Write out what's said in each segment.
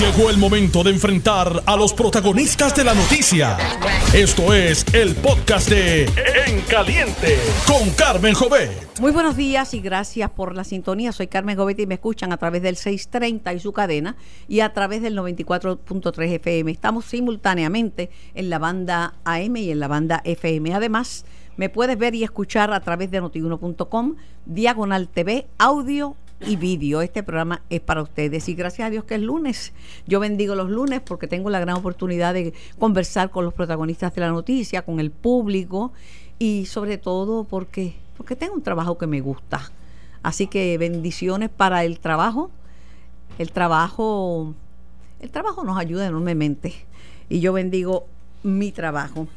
Llegó el momento de enfrentar a los protagonistas de la noticia. Esto es el podcast de En Caliente con Carmen Jovet. Muy buenos días y gracias por la sintonía. Soy Carmen Jovet y me escuchan a través del 630 y su cadena y a través del 94.3 FM. Estamos simultáneamente en la banda AM y en la banda FM. Además, me puedes ver y escuchar a través de notiuno.com, Diagonal TV, audio y vídeo. Este programa es para ustedes y gracias a Dios que es lunes. Yo bendigo los lunes porque tengo la gran oportunidad de conversar con los protagonistas de la noticia, con el público y sobre todo porque, porque tengo un trabajo que me gusta. Así que bendiciones para el trabajo. El trabajo, el trabajo nos ayuda enormemente y yo bendigo mi trabajo.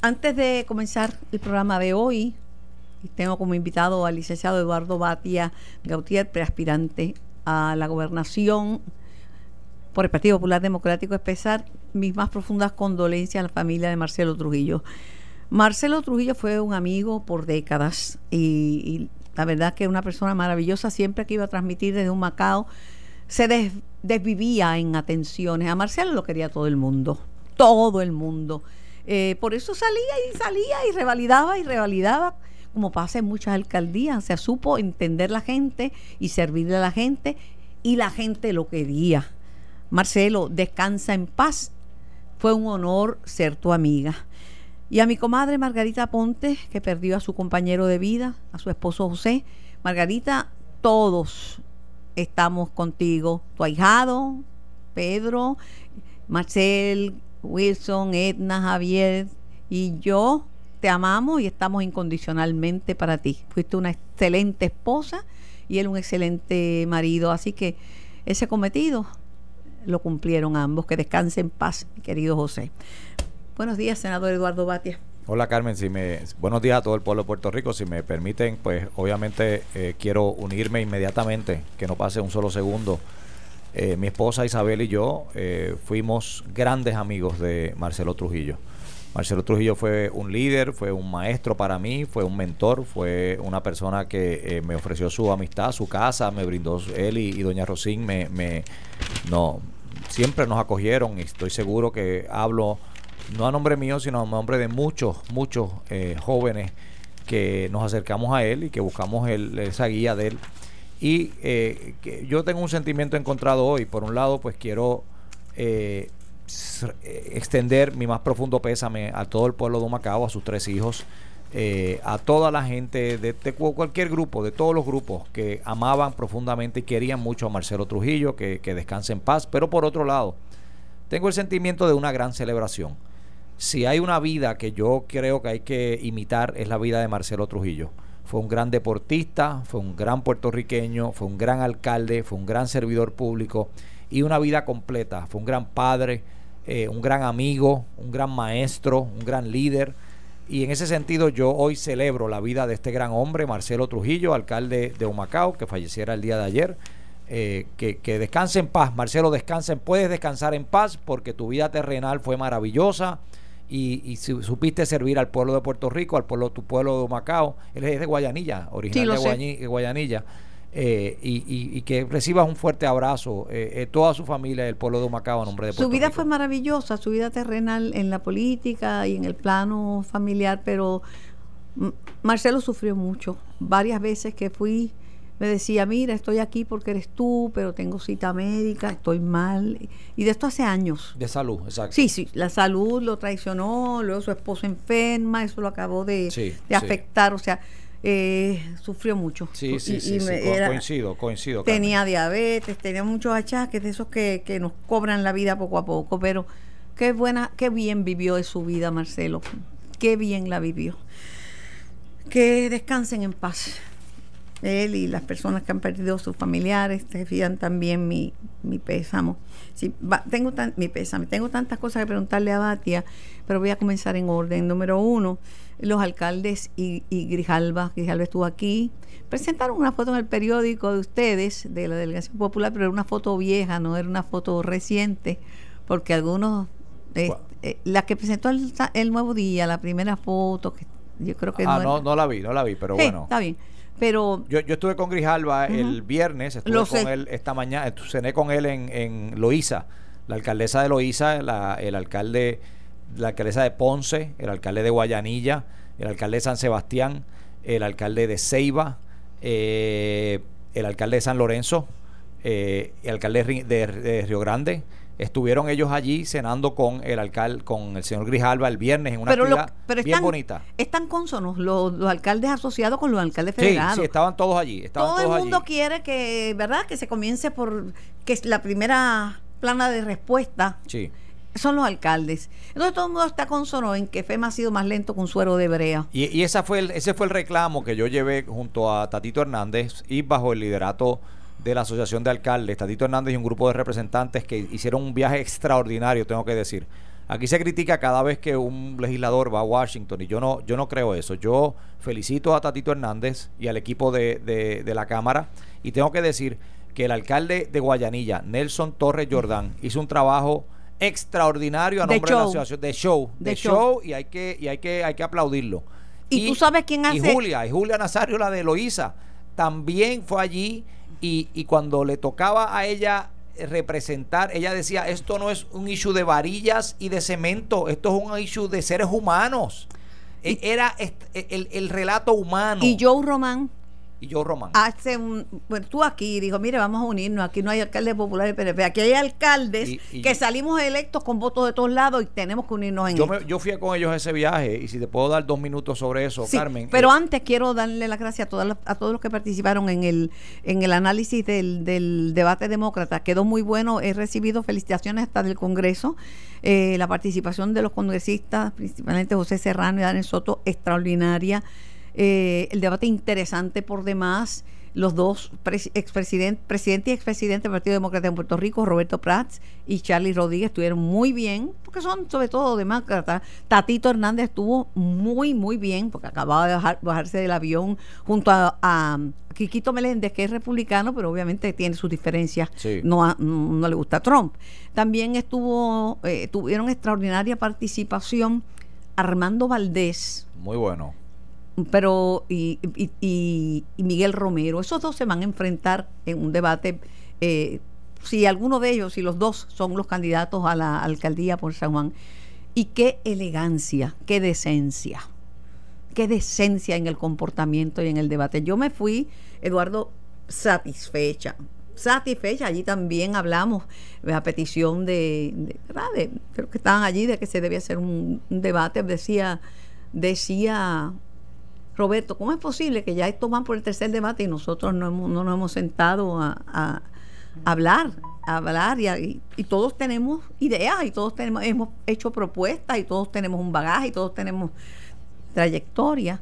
Antes de comenzar el programa de hoy, tengo como invitado al licenciado Eduardo Batia Gautier, preaspirante a la gobernación por el Partido Popular Democrático, expresar mis más profundas condolencias a la familia de Marcelo Trujillo. Marcelo Trujillo fue un amigo por décadas y, la verdad que una persona maravillosa, siempre que iba a transmitir desde un Macao, se desvivía en atenciones. A Marcelo lo quería todo el mundo, todo el mundo. Eh, por eso salía y salía y revalidaba y revalidaba como pasa en muchas alcaldías. O sea, supo entender la gente y servirle a la gente y la gente lo quería. Marcelo, descansa en paz. Fue un honor ser tu amiga. Y a mi comadre Margarita Ponte, que perdió a su compañero de vida, a su esposo José. Margarita, todos estamos contigo. Tu ahijado, Pedro, Marcel, Wilson, Edna, Javier y yo te amamos y estamos incondicionalmente para ti. Fuiste una excelente esposa y él un excelente marido. Así que ese cometido lo cumplieron ambos. Que descanse en paz, querido José. Buenos días, senador Eduardo Batia. Hola Carmen, si me, buenos días a todo el pueblo de Puerto Rico. Si me permiten, pues obviamente eh, quiero unirme inmediatamente, que no pase un solo segundo. Eh, mi esposa Isabel y yo eh, fuimos grandes amigos de Marcelo Trujillo. Marcelo Trujillo fue un líder, fue un maestro para mí, fue un mentor, fue una persona que eh, me ofreció su amistad, su casa, me brindó él y, doña Rosín, me, no, siempre nos acogieron y estoy seguro que hablo no a nombre mío, sino a nombre de muchos, muchos eh, jóvenes que nos acercamos a él y que buscamos esa guía de él. Y eh, yo tengo un sentimiento encontrado hoy. Por un lado, pues quiero extender mi más profundo pésame a todo el pueblo de Macao, a sus tres hijos, eh, a toda la gente de, cualquier grupo, de todos los grupos que amaban profundamente y querían mucho a Marcelo Trujillo, que, que descanse en paz. Pero por otro lado, tengo el sentimiento de una gran celebración. Si hay una vida que yo creo que hay que imitar es la vida de Marcelo Trujillo. Fue un gran deportista, fue un gran puertorriqueño, fue un gran alcalde, fue un gran servidor público y una vida completa. Fue un gran padre, eh, un gran amigo, un gran maestro, un gran líder. Y en ese sentido yo hoy celebro la vida de este gran hombre, Marcelo Trujillo, alcalde de Humacao, que falleciera el día de ayer. Eh, que, que, descanse en paz, Marcelo, descansen, puedes descansar en paz porque tu vida terrenal fue maravillosa y, y supiste servir al pueblo de Puerto Rico, al pueblo, tu pueblo de Humacao. Él es de Guayanilla, original de Guayanilla. Eh, y, que recibas un fuerte abrazo, eh, eh, toda su familia, el pueblo de Humacao, a nombre de Puerto Su vida fue maravillosa, su vida terrenal en la política y en el plano familiar, pero Marcelo sufrió mucho. Varias veces que fui, me decía, mira, estoy aquí porque eres tú, pero tengo cita médica, estoy mal. Y de esto hace años. De salud, exacto. Sí, sí, la salud lo traicionó, luego su esposo enferma, eso lo acabó de, de afectar, o sea eh, sufrió mucho. Sí, sí, sí, coincido, coincido. Tenía diabetes, tenía muchos achaques de esos que, que, nos cobran la vida poco a poco, pero qué buena, qué bien vivió de su vida Marcelo, qué bien la vivió. Que descansen en paz. Él y las personas que han perdido sus familiares, te fijan también mi, mi pésamo. Sí, tengo tan, mi pésame, tengo tantas cosas que preguntarle a Batia, pero voy a comenzar en orden. Número uno, los alcaldes y, Grijalba, Grijalba estuvo aquí, presentaron una foto en el periódico de ustedes, de la Delegación Popular, pero era una foto vieja, no era una foto reciente, porque algunos, eh, eh, la que presentó el, Nuevo Día, la primera foto, que yo creo que... Ah, no, no, la vi, no la vi, pero bueno. Está bien. Pero Yo, yo estuve con Grijalva el viernes, estuve Lo con sé. él esta mañana, cené con él en, en Loíza, la alcaldesa de Loíza, la- el alcalde, la alcaldesa de Ponce, el alcalde de Guayanilla, el alcalde de San Sebastián, el alcalde de Ceiba, eh, el alcalde de San Lorenzo, eh, el alcalde de, de- de Río Grande. Estuvieron ellos allí cenando con el alcalde, con el señor Grijalva el viernes en una pero, lo- pero bien están, bonita. están consonos los, los alcaldes asociados con los alcaldes Sí, federados. sí, estaban todos allí. Estaban Todo el mundo allí. quiere que, ¿verdad? Que se comience por que es la primera plana de respuesta Sí. son los alcaldes. Entonces todo el mundo está consono en que FEMA ha sido más lento que un suero de brea. Y, y esa fue el, ese fue el reclamo que yo llevé junto a Tatito Hernández y bajo el liderato de la Asociación de Alcaldes, Tatito Hernández y un grupo de representantes que hicieron un viaje extraordinario, tengo que decir. Aquí se critica cada vez que un legislador va a Washington y yo no, yo no creo eso. Yo felicito a Tatito Hernández y al equipo de, de- de la Cámara y tengo que decir que el alcalde de Guayanilla, Nelson Torres Jordán, hizo un trabajo extraordinario a nombre de la asociación de show, de, show. show. y hay que y hay que hay que aplaudirlo. ¿Y tú sabes quién Y hace- Julia, y Julia Nazario, la de Eloísa, también fue allí y, y cuando le tocaba a ella representar, ella decía, esto no es un issue de varillas y de cemento, esto es un issue de seres humanos. E- Era est- el, el relato humano. Y Joe Román Y yo, Román. hace un bueno, tú aquí dijo mire vamos a unirnos aquí no hay alcaldes populares PNP aquí hay alcaldes Y- y- que salimos electos con votos de todos lados y tenemos que unirnos en yo, me- yo fui con ellos a ese viaje y si te puedo dar dos minutos sobre eso, Sí, Carmen. pero eh, antes quiero darle las gracias a, todas las- a todos los que participaron en el en el análisis del, del debate demócrata. Quedó muy bueno. He recibido felicitaciones hasta del Congreso. Eh, la participación de los congresistas, principalmente José Serrano y Daniel Soto, extraordinaria. Eh, el debate interesante por demás. Los dos pres- expresidente, presidente y expresidente del Partido Demócrata de Puerto Rico, Roberto Prats y Charlie Rodríguez, estuvieron muy bien, porque son sobre todo demócratas. Tatito Hernández estuvo muy, muy bien, porque acababa de bajar- bajarse del avión junto a, a Quiquito Meléndez, que es republicano, pero obviamente tiene sus diferencias. Sí. No, a- no le gusta Trump. También estuvo, eh, tuvieron extraordinaria participación Armando Valdés, Muy bueno. Pero y, y- y- Miguel Romero, esos dos se van a enfrentar en un debate. eh, si alguno de ellos, si los dos son los candidatos a la alcaldía por San Juan, y qué elegancia, qué decencia, qué decencia en el comportamiento y en el debate. Yo me fui, Eduardo, satisfecha. Satisfecha, allí también hablamos la petición de, de, de, los que estaban allí de que se debía hacer un, un debate. Decía, decía Roberto, ¿cómo es posible que ya esto van por el tercer debate y nosotros no, hemos- no nos hemos sentado a, a hablar, a hablar y, a- y- y todos tenemos ideas y todos tenemos, hemos hecho propuestas y todos tenemos un bagaje y todos tenemos trayectoria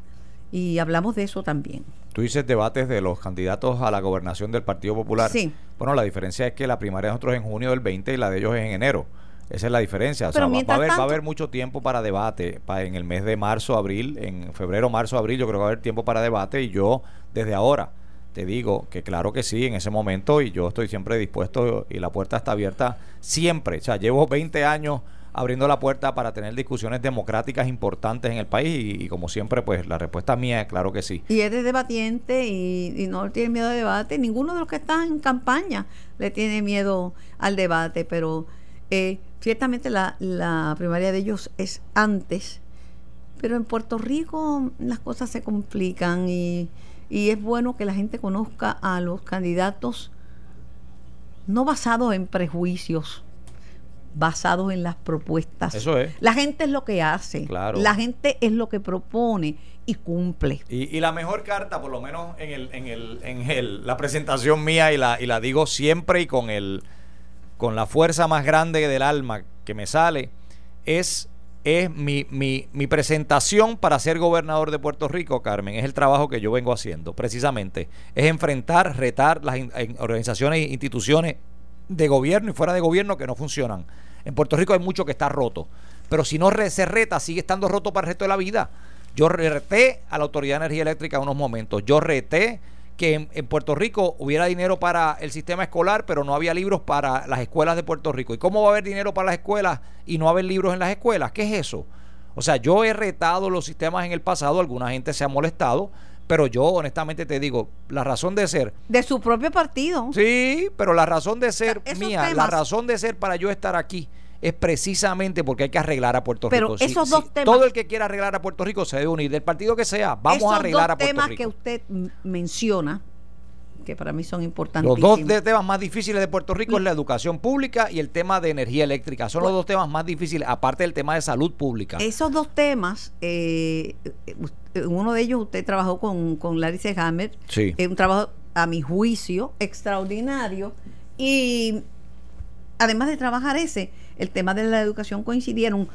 y hablamos de eso también. Tú dices debates de los candidatos a la gobernación del Partido Popular. Sí. Bueno, la diferencia es que la primaria de nosotros es en junio del 20 y la de ellos es en enero. Esa es la diferencia. O sea, va, va a haber, va a haber mucho tiempo para debate en el mes de marzo, abril, en febrero, marzo, abril. Yo creo que va a haber tiempo para debate y yo desde ahora te digo que claro que sí, en ese momento y yo estoy siempre dispuesto y la puerta está abierta siempre. O sea, llevo 20 años abriendo la puerta para tener discusiones democráticas importantes en el país y, y como siempre, pues la respuesta mía es claro que sí. Y eres debatiente y, y no tiene miedo al debate. Ninguno de los que están en campaña le tiene miedo al debate, pero eh, ciertamente la, la primaria de ellos es antes. Pero en Puerto Rico las cosas se complican y, y es bueno que la gente conozca a los candidatos no basados en prejuicios, basados en las propuestas. Eso es. La gente es lo que hace, Claro. la gente es lo que propone y cumple. Y, y la mejor carta, por lo menos en el, en el, en el, la presentación mía, y la, y la digo siempre y con el con la fuerza más grande del alma que me sale, es, es mi, mi, presentación para ser gobernador de Puerto Rico, Carmen. Es el trabajo que yo vengo haciendo, precisamente. Es enfrentar, retar las organizaciones e instituciones de gobierno y fuera de gobierno que no funcionan. En Puerto Rico hay mucho que está roto. Pero si no se reta, sigue estando roto para el resto de la vida. Yo reté a la Autoridad de Energía Eléctrica unos momentos. Yo reté que en, en Puerto Rico hubiera dinero para el sistema escolar, pero no había libros para las escuelas de Puerto Rico. ¿Y cómo va a haber dinero para las escuelas y no haber libros en las escuelas? ¿Qué es eso? O sea, yo he retado los sistemas en el pasado, alguna gente se ha molestado, Pero yo honestamente te digo, la razón de ser... De su propio partido. Sí, pero la razón de ser Esos mía, la razón de ser para yo estar aquí es precisamente porque hay que arreglar a Puerto Pero Rico. Esos si dos temas- Todo el que quiera arreglar a Puerto Rico se debe unir, del partido que sea, vamos Esos a arreglar dos a Puerto temas Rico. que usted menciona, que para mí son Los importantísimos. dos de- temas más difíciles de Puerto Rico es la educación pública y el tema de energía eléctrica. Son los dos temas más difíciles, aparte del tema de salud pública. Esos dos temas, eh, eh, uno de ellos usted trabajó con, con Larry Hammer, Sí. un trabajo a mi juicio extraordinario y además de trabajar ese, el tema de la educación coincidieron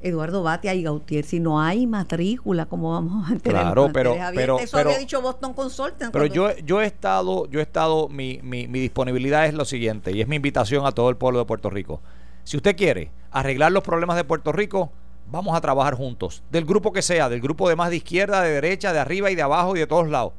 Eduardo Batia y Gautier, si no hay matrícula, ¿cómo vamos a tener Claro, pero- Eso pero- había dicho Boston Consultant. Pero yo, yo he estado, yo he estado, mi, mi, mi disponibilidad es lo siguiente, y es mi invitación a todo el pueblo de Puerto Rico. Si usted quiere arreglar los problemas de Puerto Rico, vamos a trabajar juntos. Del grupo que sea, del grupo de más de izquierda, de derecha, de arriba y de abajo y de todos lados.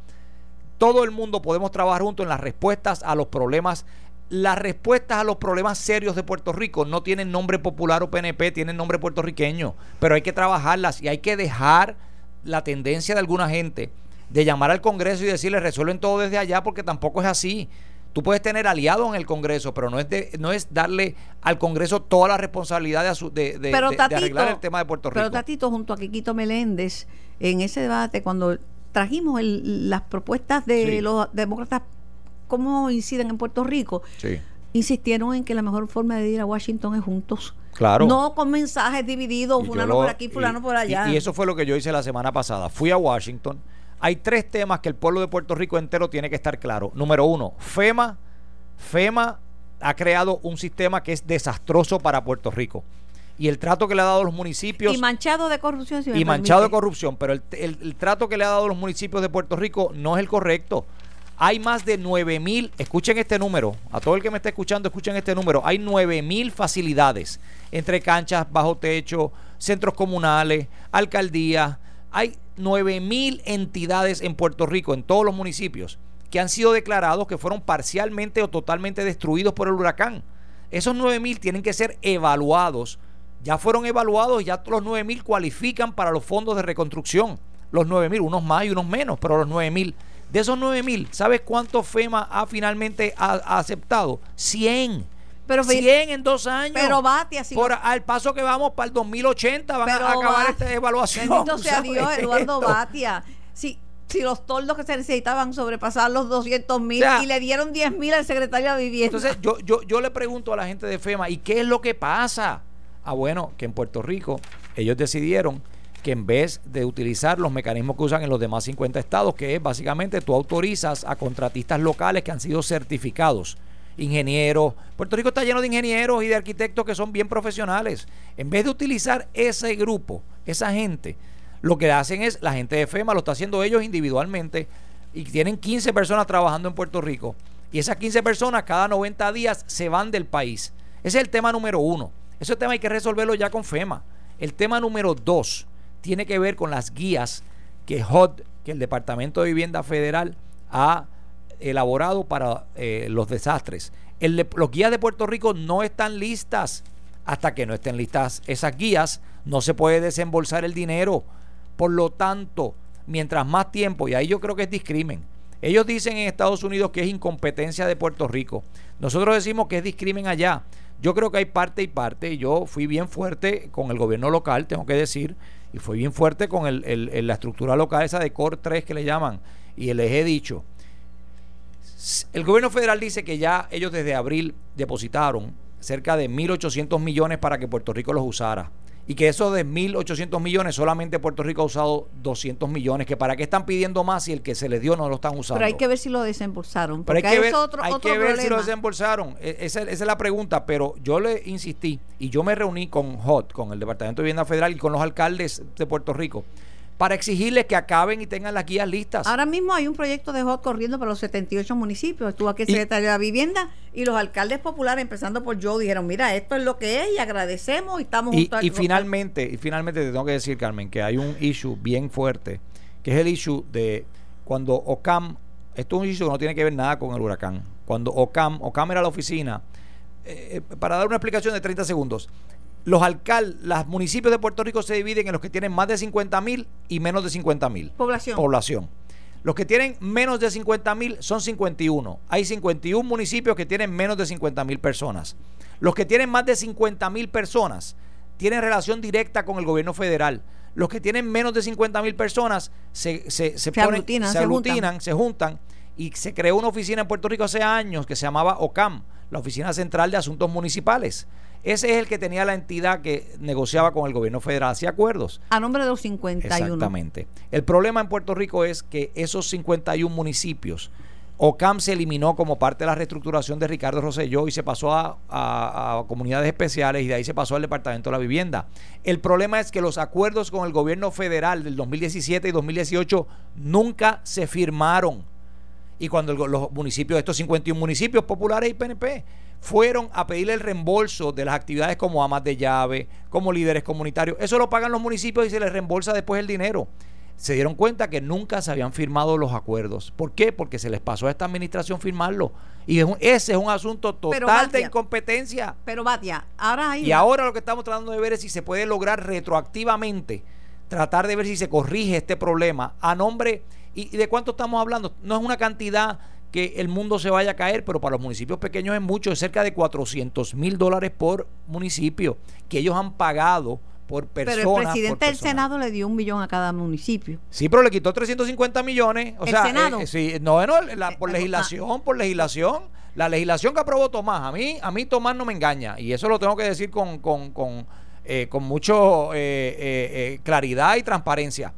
Todo el mundo podemos trabajar juntos en las respuestas a los problemas. Las respuestas a los problemas serios de Puerto Rico no tienen nombre popular o PNP, tienen nombre puertorriqueño. Pero hay que trabajarlas y hay que dejar la tendencia de alguna gente de llamar al Congreso y decirle resuelven todo desde allá porque tampoco es así. Tú puedes tener aliados en el Congreso, pero no es de, no es darle al Congreso toda la responsabilidad de, asu- de, de- pero de- de Tatito, arreglar el tema de Puerto Rico. Pero Tatito, junto a Quiquito Meléndez, en ese debate, cuando trajimos el- las propuestas de Sí. los demócratas, cómo inciden en Puerto Rico, Sí, insistieron en que la mejor forma de ir a Washington es juntos. claro. No con mensajes divididos, Y fulano lo- por aquí, y- fulano por allá. Y, eso fue lo que yo hice la semana pasada. Fui a Washington. Hay tres temas que el pueblo de Puerto Rico entero tiene que estar claro. Número uno, FEMA. FEMA ha creado un sistema que es desastroso para Puerto Rico. Y el trato que le ha dado a los municipios y manchado de corrupción. si y manchado de corrupción, pero el, el- el trato que le ha dado a los municipios de Puerto Rico no es el correcto. Hay más de 9 mil, escuchen este número, a todo el que me está escuchando, escuchen este número, hay 9 mil facilidades entre canchas, bajo techo, centros comunales, alcaldías, hay 9 mil entidades en Puerto Rico, en todos los municipios, que han sido declarados que fueron parcialmente o totalmente destruidos por el huracán. Esos 9 mil tienen que ser evaluados ya fueron evaluados, ya los 9 mil cualifican para los fondos de reconstrucción. Los 9 mil, unos más y unos menos, pero los 9 mil. De esos 9 mil, ¿sabes cuánto FEMA ha finalmente ha- ha aceptado? 100. Pero, ve- 100 en dos años. pero Batia, si Por al paso que vamos para el 2080 van pero a acabar esta evaluación. Bendito sea. Dios, Eduardo Esto. Batia. Si, si los toldos que se necesitaban sobrepasar los 200 mil O sea, y le dieron 10 mil al secretario de Vivienda. Entonces yo, yo, yo le pregunto a la gente de FEMA, ¿y qué es lo que pasa? Ah, bueno, que en Puerto Rico ellos decidieron que en vez de utilizar los mecanismos que usan en los demás 50 estados, que es básicamente tú autorizas a contratistas locales que han sido certificados, ingenieros, Puerto Rico está lleno de ingenieros y de arquitectos que son bien profesionales. En vez de utilizar ese grupo, esa gente, lo que hacen es, la gente de FEMA lo está haciendo ellos individualmente y tienen 15 personas trabajando en Puerto Rico. Y esas 15 personas cada 90 días se van del país. Ese es el tema número uno. Ese tema hay que resolverlo ya con FEMA. El tema número dos tiene que ver con las guías que HUD, que el Departamento de Vivienda Federal ha elaborado para eh, los desastres. Los guías de Puerto Rico no están listas. Hasta que no estén listas esas guías, no se puede desembolsar el dinero. Por lo tanto, mientras más tiempo, y ahí yo creo que es discrimen. Ellos dicen en Estados Unidos que es incompetencia de Puerto Rico. Nosotros decimos que es discrimen allá. Yo creo que hay parte y parte. Yo fui bien fuerte con el gobierno local, tengo que decir, y fui bien fuerte con el- la estructura local, esa de COR 3 que le llaman. Y les he dicho, el gobierno federal dice que ya ellos desde abril depositaron cerca de 1.800 millones para que Puerto Rico los usara. Y que esos de 1.800 millones solamente Puerto Rico ha usado 200 millones. Que para qué están pidiendo más si el que se les dio no lo están usando. Pero hay que ver si lo desembolsaron. Pero hay que ver, otro, hay otro que ver si lo desembolsaron. E- Esa, esa es la pregunta. Pero yo le insistí y yo me reuní con HOT, con el Departamento de Vivienda Federal y con los alcaldes de Puerto Rico para exigirles que acaben y tengan las guías listas. Ahora mismo hay un proyecto de HOT corriendo para los 78 municipios. Estuvo aquí el secretario de la Vivienda y los alcaldes populares, empezando por Joe, dijeron, mira, esto es lo que es y agradecemos y estamos Y, junto al- y finalmente, y finalmente te tengo que decir, Carmen, que hay un issue bien fuerte, que es el issue de cuando OCAM, esto es un issue que no tiene que ver nada con el huracán. Cuando OCAM, OCAM era la oficina, eh, eh, para dar una explicación de 30 segundos, los alcaldes, los municipios de Puerto Rico se dividen en los que tienen más de 50 mil y menos de 50 mil población. población. Los que tienen menos de 50 mil son 51. Hay 51 municipios que tienen menos de 50 mil personas. Los que tienen más de 50 mil personas tienen relación directa con el gobierno federal. Los que tienen menos de 50 mil personas se, se, se, ponen- aglutinan, se se aglutinan, se juntan y se creó una oficina en Puerto Rico hace años que se llamaba OCAM, la Oficina Central de Asuntos Municipales. Ese es el que tenía la entidad que negociaba con el gobierno federal, hacía acuerdos. A nombre de los 51. Exactamente. El problema en Puerto Rico es que esos 51 municipios, OCAM se eliminó como parte de la reestructuración de Ricardo Rosselló y se pasó a, a- a comunidades especiales y de ahí se pasó al Departamento de la Vivienda. El problema es que los acuerdos con el gobierno federal del 2017 y 2018 nunca se firmaron. Y cuando el los municipios, estos 51 municipios populares y PNP, fueron a pedirle el reembolso de las actividades como amas de llave, como líderes comunitarios, eso lo pagan los municipios y se les reembolsa después el dinero. Se dieron cuenta que nunca se habían firmado los acuerdos. ¿Por qué? Porque se les pasó a esta administración firmarlo. Y es un- ese es un asunto total de incompetencia. Pero Batia, ahora hay Y ahora lo que estamos tratando de ver es si se puede lograr retroactivamente, tratar de ver si se corrige este problema a nombre, y, y de cuánto estamos hablando, no es una cantidad que el mundo se vaya a caer, pero para los municipios pequeños es mucho, es cerca de 400 mil dólares por municipio que ellos han pagado por personas. Pero el presidente del. Senado le dio un millón a cada municipio. Sí, pero le quitó 350 millones. O ¿El sea, Senado? eh, sí, no, no, la- por Eh, legislación, por legislación. La legislación que aprobó Tomás, a mí, a mí Tomás no me engaña. Y eso lo tengo que decir con, con, con, eh, con mucho eh, eh, eh, claridad y transparencia.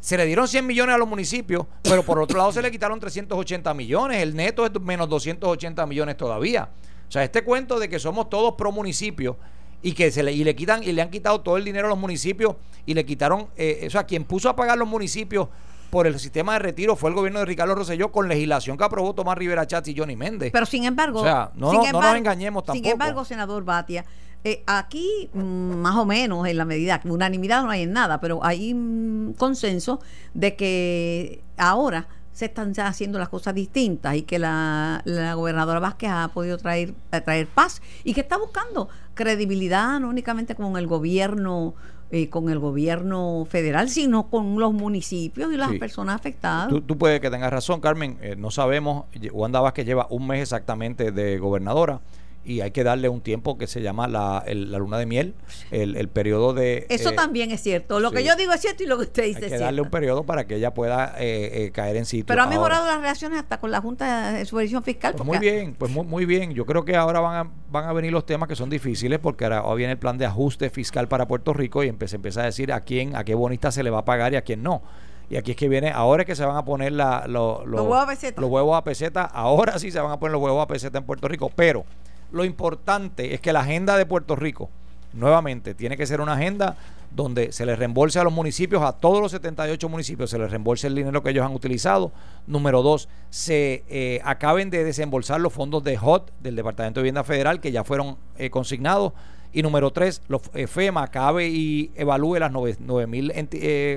Se le dieron 100 millones a los municipios, pero por otro lado se le quitaron 380 millones. El neto es menos 280 millones todavía. O sea, este cuento de que somos todos pro municipio y que se le, y le quitan y le han quitado todo el dinero a los municipios y le quitaron, eh, o sea, quien puso a pagar los municipios por el sistema de retiro fue el gobierno de Ricardo Rosselló con legislación que aprobó Tomás Rivera Chatz y Johnny Méndez. Pero sin embargo, O sea, no sin nos- no nos engañemos Sin tampoco. embargo, senador Batia, eh, aquí mm, más o menos en la medida, unanimidad no hay en nada, pero hay un consenso de que ahora se están ya haciendo las cosas distintas y que la, la gobernadora Vázquez ha podido traer, eh, traer paz y que está buscando credibilidad no únicamente con el gobierno eh, con el gobierno federal, sino con los municipios y las Sí. personas afectadas. Tú, tú puedes que tengas razón, Carmen. eh, no sabemos. Wanda Vázquez lleva un mes exactamente de gobernadora y hay que darle un tiempo que se llama la, el- la luna de miel, el, el periodo de... Eso eh, también es cierto. Lo que yo digo es cierto y lo que usted dice Hay es que cierto. darle un periodo para que ella pueda eh, eh, caer en sitio. Pero ha Ahora, mejorado las relaciones hasta con la Junta de Supervisión Fiscal. pues muy bien, pues muy, muy bien. Yo creo que ahora van a, van a venir los temas que son difíciles porque ahora, viene el plan de ajuste fiscal para Puerto Rico y se empieza a decir a quién, a qué bonista se le va a pagar y a quién no. Y aquí es que viene, ahora es que se van a poner la, lo- lo- Los huevos a peseta. los huevos a peseta, ahora sí se van a poner los huevos a peseta en Puerto Rico, pero lo importante es que la agenda de Puerto Rico, nuevamente, tiene que ser una agenda donde se les reembolse a los municipios, a todos los 78 municipios, se les reembolse el dinero que ellos han utilizado. Número dos, se eh, acaben de desembolsar los fondos de HOT del Departamento de Vivienda Federal que ya fueron eh, consignados. Y número tres, los, eh, FEMA acabe y evalúe las 9 mil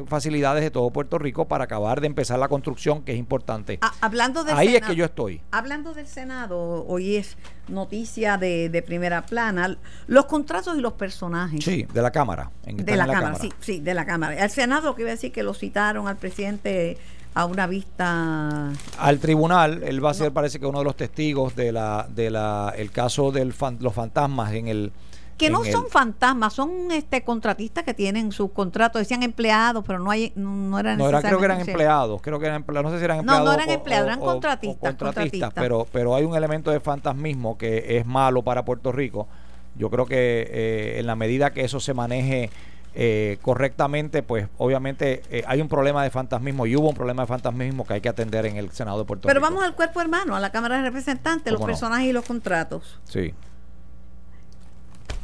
facilidades de todo Puerto Rico para acabar de empezar la construcción, que es importante. Ah, hablando del Ahí es Senado- que yo estoy. Hablando del Senado, hoy es noticia de, de primera plana, los contratos y los personajes. Sí, de la Cámara. en- De la, en Cámara, sí, sí, de la Cámara. Al Senado, que iba a decir que lo citaron al presidente a una vista. Al tribunal, él va a ser, parece que uno de los testigos de la, de la, el caso de los fantasmas en el. Que no el- son fantasmas, son este contratistas que tienen sus contratos, decían empleados, pero no hay, no, no eran No, era, creo que eran empleados, creo que eran empleados, no sé si eran No, empleados. no eran o- empleados, o- eran o- contratistas, o contratistas, contratistas. Pero, pero hay un elemento de fantasmismo que es malo para Puerto Rico. Yo creo que eh, en la medida que eso se maneje eh, correctamente, pues obviamente eh, hay un problema de fantasmismo y hubo un problema de fantasmismo que hay que atender en el Senado de Puerto Pero Rico. vamos al cuerpo hermano, a la Cámara de Representantes, los ¿Cómo no? personajes y los contratos. Sí.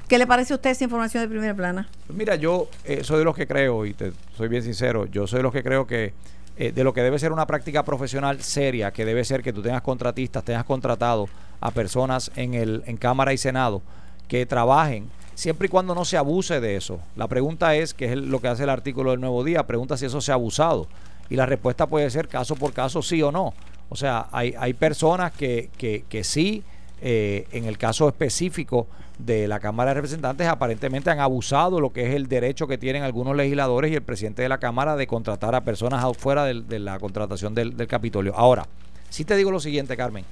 ¿Qué le parece a usted esa información de primera plana? Pues Mira, yo eh, soy de los que creo, y te soy bien sincero, yo soy de los que creo que eh, de lo que debe ser una práctica profesional seria, que debe ser que tú tengas contratistas, tengas contratado a personas en, el, en Cámara y Senado que trabajen siempre y cuando no se abuse de eso. La pregunta es, que es lo que hace el artículo del Nuevo Día, pregunta si eso se ha abusado. Y la respuesta puede ser caso por caso, sí o no. O sea, hay, hay personas que, que, que sí eh, en el caso específico de la Cámara de Representantes, aparentemente han abusado lo que es el derecho que tienen algunos legisladores y el presidente de la Cámara de contratar a personas afuera de, la contratación del, Capitolio. Ahora, si te digo lo siguiente, Carmen.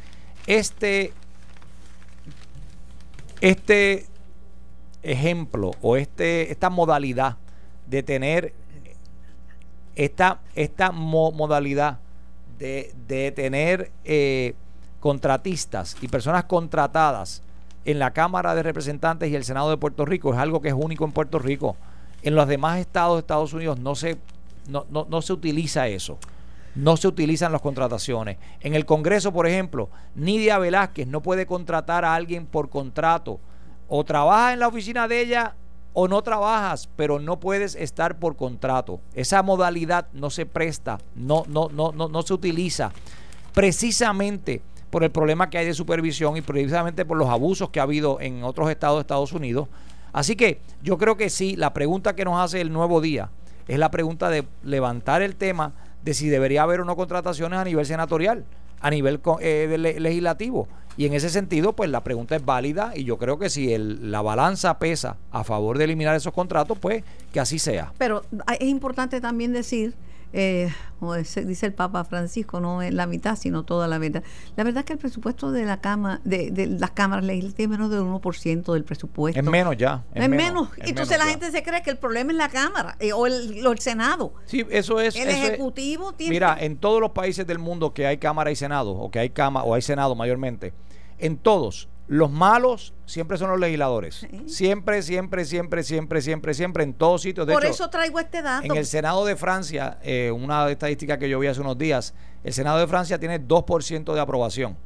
Este, este ejemplo o este, esta modalidad de tener esta, esta modalidad de, de tener eh, contratistas y personas contratadas en la Cámara de Representantes y el Senado de Puerto Rico es algo que es único en Puerto Rico. En los demás estados de Estados Unidos no se, no, no, no se utiliza eso. No se utilizan las contrataciones. En el Congreso, por ejemplo, Nidia Velázquez no puede contratar a alguien por contrato. O trabaja en la oficina de ella o no trabajas, pero no puedes estar por contrato. Esa modalidad no se presta, no, no, no, no, no se utiliza. Precisamente por el problema que hay de supervisión y precisamente por los abusos que ha habido en otros estados de Estados Unidos. Así que yo creo que sí, la pregunta que nos hace el nuevo día es la pregunta de levantar el tema de si debería haber o no contrataciones a nivel senatorial, a nivel eh, legislativo. Y en ese sentido, pues la pregunta es válida y yo creo que si el, la balanza pesa a favor de eliminar esos contratos, pues que así sea. Pero ah, es importante también decir eh, como dice el Papa Francisco, no es la mitad, sino toda la mitad. La verdad es que el presupuesto de la cama, de, de las cámaras legislativas es menos del 1% del presupuesto. Es menos ya. Es, menos. Entonces la gente se cree que el problema es la Cámara eh, o, el, Senado. Sí, eso es. El Ejecutivo tiene. Mira, en todos los países del mundo que hay Cámara y Senado, o que hay Cámara o hay Senado mayormente, en todos los malos siempre son los legisladores. Siempre, siempre, siempre, siempre, siempre, siempre, en todos sitios. Por eso traigo este dato. En el Senado de Francia, eh, una estadística que yo vi hace unos días, el Senado de Francia tiene 2% de aprobación.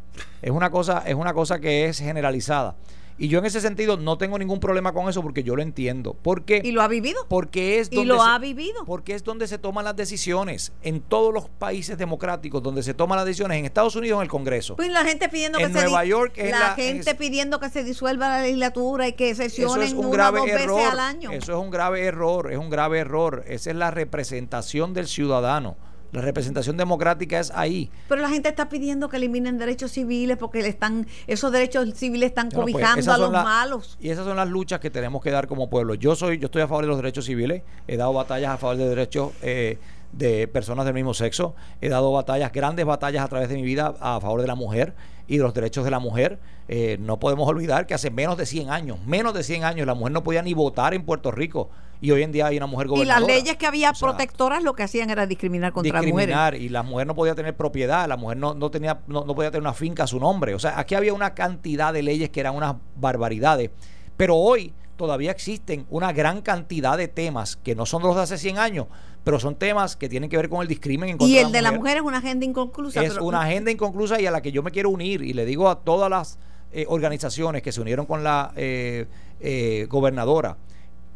Es una cosa, es una cosa que es generalizada. Y yo en ese sentido no tengo ningún problema con eso porque yo lo entiendo. Porque, ¿Y lo ha vivido? Porque es donde ¿Y lo ha vivido? Porque es donde se toman las decisiones. En todos los países democráticos donde se toman las decisiones, en Estados Unidos en el Congreso. Pues la gente pidiendo en que Nueva York es la, gente pidiendo que se disuelva la legislatura y que sesionen un grave dos error, veces al año. Eso es un grave error, es un grave error. Esa es la representación del ciudadano. La representación democrática es ahí. Pero la gente está pidiendo que eliminen derechos civiles porque le están esos derechos civiles están cobijando a los malos. Y esas son las luchas que tenemos que dar como pueblo. Yo soy yo estoy a favor de los derechos civiles. He dado batallas a favor de derechos eh, de personas del mismo sexo. He dado batallas, grandes batallas a través de mi vida a favor de la mujer y de los derechos de la mujer. Eh, no podemos olvidar que hace menos de 100 años, menos de 100 años, la mujer no podía ni votar en Puerto Rico y hoy en día hay una mujer gobernadora. Y las leyes que había protectoras lo que hacían era discriminar contra las mujeres. Y la mujer no podía tener propiedad, la mujer no, no tenía, no, no, podía tener una finca a su nombre. O sea, aquí había una cantidad de leyes que eran unas barbaridades. Pero hoy todavía existen una gran cantidad de temas que no son los de hace 100 años, pero son temas que tienen que ver con el discrimen en contra Y el de la mujer es una agenda inconclusa. Es una agenda inconclusa y a la que yo me quiero unir y le digo a todas las eh, organizaciones que se unieron con la eh, eh, gobernadora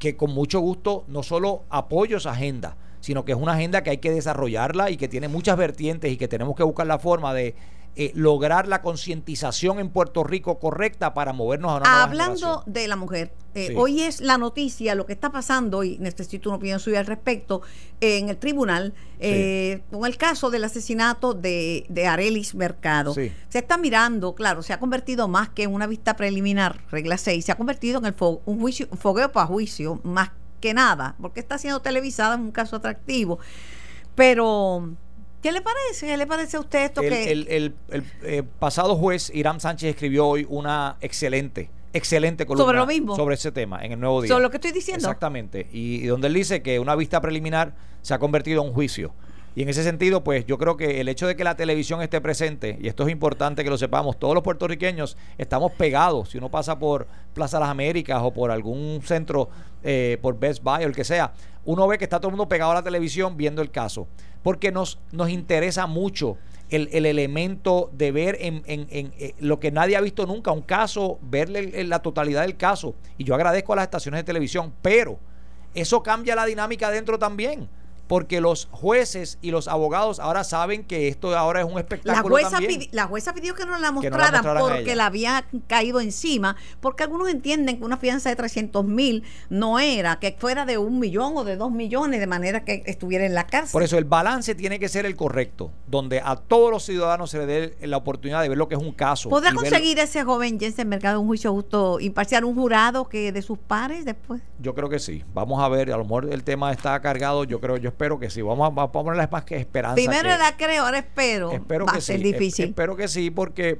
que con mucho gusto no solo apoyo esa agenda, sino que es una agenda que hay que desarrollarla y que tiene muchas vertientes y que tenemos que buscar la forma de eh, lograr la concientización en Puerto Rico correcta para movernos a una nueva Hablando de la mujer, eh, hoy es la noticia, lo que está pasando, y necesito una opinión suya al respecto, en el tribunal, eh, con el caso del asesinato de, de Arelis Mercado. Se está mirando, claro, se ha convertido más que en una vista preliminar, regla 6, se ha convertido en el un, juicio, un fogueo para juicio, más que nada, porque está siendo televisada en un caso atractivo. Pero ¿Qué le parece? ¿Qué le parece a usted esto el, que... El, eh, pasado juez Irán Sánchez escribió hoy una excelente, excelente columna sobre lo mismo. Sobre ese tema en el Nuevo Día. Sobre lo que estoy diciendo. Exactamente. Y, donde él dice que una vista preliminar se ha convertido en un juicio. Y en ese sentido, pues yo creo que el hecho de que la televisión esté presente, y esto es importante que lo sepamos, todos los puertorriqueños estamos pegados. Si uno pasa por Plaza Las Américas o por algún centro, eh, por Best Buy o el que sea, uno ve que está todo el mundo pegado a la televisión viendo el caso porque nos, nos interesa mucho el, elemento de ver en, eh, lo que nadie ha visto nunca, un caso, verle la totalidad del caso. Y yo agradezco a las estaciones de televisión, pero eso cambia la dinámica adentro también porque los jueces y los abogados ahora saben que esto ahora es un La espectáculo jueza, también. pidi- la jueza pidió que no la Que no la mostraran porque la había caído encima, porque algunos entienden que una fianza de 300 mil no era, que fuera de un millón o de dos millones, de manera que estuviera en la cárcel. Por eso el balance tiene que ser el correcto, donde a todos los ciudadanos se les dé la oportunidad de ver lo que es un caso. ¿Podrá ver- conseguir ese joven Jensen Mercado un juicio justo imparcial, un jurado que de sus pares después? Yo creo que sí. Vamos a ver, a lo mejor el tema está cargado, yo creo, yo espero que sí. Vamos a, vamos a ponerle más que esperanza. Primero que- la creo, ahora espero. espero Va que a ser sí. difícil. Es- espero que sí, porque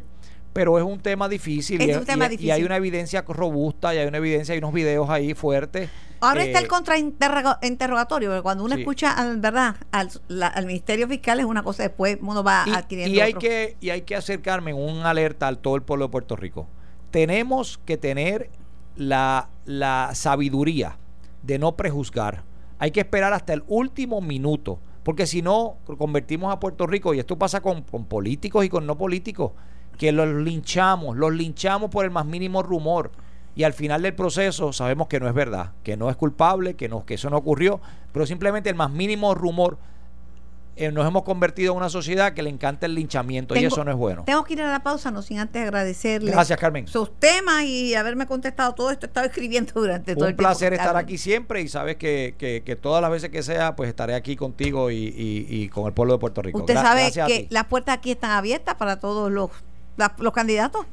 pero es un tema difícil, Es un tema y- y difícil. hay una evidencia robusta y hay una evidencia, hay unos videos ahí fuertes. Ahora eh, está el contrainterrogatorio, porque cuando uno sí. escucha, al, ¿verdad? Al, la- al Ministerio Fiscal es una cosa, después uno va y, adquiriendo. y hay otro. que y hay que acercarme un alerta al todo el pueblo de Puerto Rico. Tenemos que tener la, la sabiduría de no prejuzgar. Hay que esperar hasta el último minuto, porque si no convertimos a Puerto Rico y esto pasa con, con políticos y con no políticos que los linchamos, los linchamos por el más mínimo rumor y al final del proceso sabemos que no es verdad, que no es culpable, que no que eso no ocurrió, pero simplemente el más mínimo rumor eh, nos hemos convertido en una sociedad que le encanta el linchamiento y eso no es bueno. Tengo que ir a la pausa, no sin antes agradecerle Gracias, Carmen. sus temas y haberme contestado todo esto. Estaba escribiendo durante todo Un el tiempo placer que estar aquí siempre y sabes que, que- que todas las veces que sea, pues estaré aquí contigo y, y- y con el pueblo de Puerto Rico. Usted Gra- sabe que las puertas aquí están abiertas para todos los, los candidatos,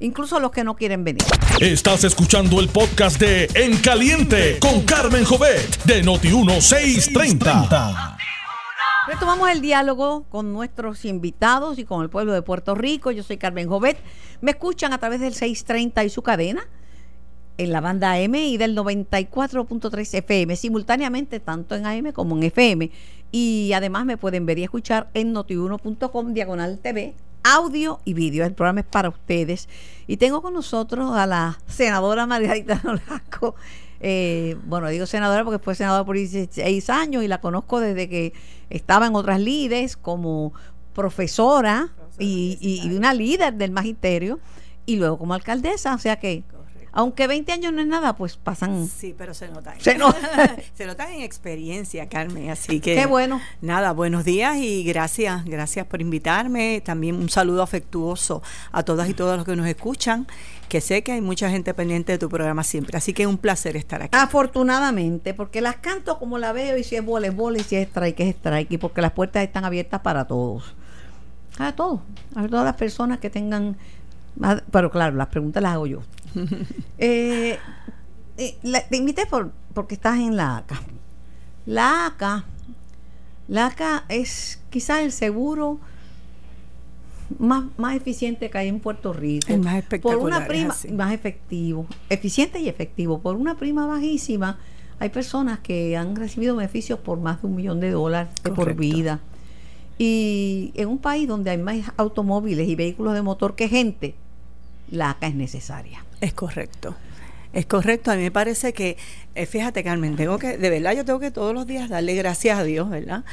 incluso los que no quieren venir. Estás escuchando el podcast de En Caliente con Carmen Jovet de Noti1630. Retomamos el diálogo con nuestros invitados y con el pueblo de Puerto Rico. Yo soy Carmen Jovet. Me escuchan a través del 630 y su cadena en la banda AM y del 94.3 FM, simultáneamente tanto en AM como en FM. Y además me pueden ver y escuchar en notiuno.com diagonal TV, audio y vídeo. El programa es para ustedes. Y tengo con nosotros a la senadora Margarita Nolasco. Eh, bueno, digo senadora porque fue senadora por 16 años y la conozco desde que estaba en otras lides como profesora y, y- y una líder del magisterio y luego como alcaldesa. O sea que, aunque 20 años no es nada, pues pasan. Sí, pero se notan. Se nota. se notan en experiencia, Carmen. Así que. Qué bueno. Nada, buenos días y gracias, gracias por invitarme. También un saludo afectuoso a todas y todos los que nos escuchan, que sé que hay mucha gente pendiente de tu programa siempre. Así que es un placer estar aquí. Afortunadamente, porque las canto como la veo y si es vole, es vole y si es strike, es strike, y porque las puertas están abiertas para todos. Para todos. A todas las personas que tengan. Pero claro, las preguntas las hago yo. Eh, eh, la- te invité por, porque estás en la ACA. La ACA, la ACA es quizás el seguro más, más eficiente que hay en Puerto Rico. El más Por una prima, más efectivo, eficiente y efectivo. Por una prima bajísima, hay personas que han recibido beneficios por más de un millón de dólares de por vida. Y en un país donde hay más automóviles y vehículos de motor que gente, la ACA es necesaria. Es correcto. Es correcto. A mí me parece que, eh, fíjate, Carmen, tengo que, de verdad, yo tengo que todos los días darle gracias a Dios, ¿verdad?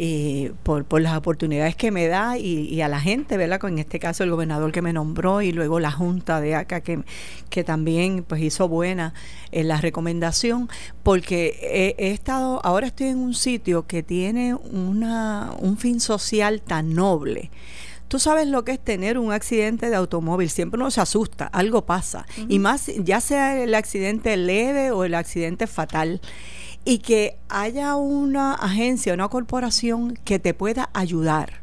Y por, por las oportunidades que me da y, y a la gente, ¿verdad? Con en este caso el gobernador que me nombró y luego la Junta de ACA que, que también pues hizo buena en la recomendación, porque he, he estado, ahora estoy en un sitio que tiene una, un fin social tan noble. Tú sabes lo que es tener un accidente de automóvil, siempre uno se asusta, algo pasa. Y más, ya sea el accidente leve o el accidente fatal. Y que haya una agencia, una corporación que te pueda ayudar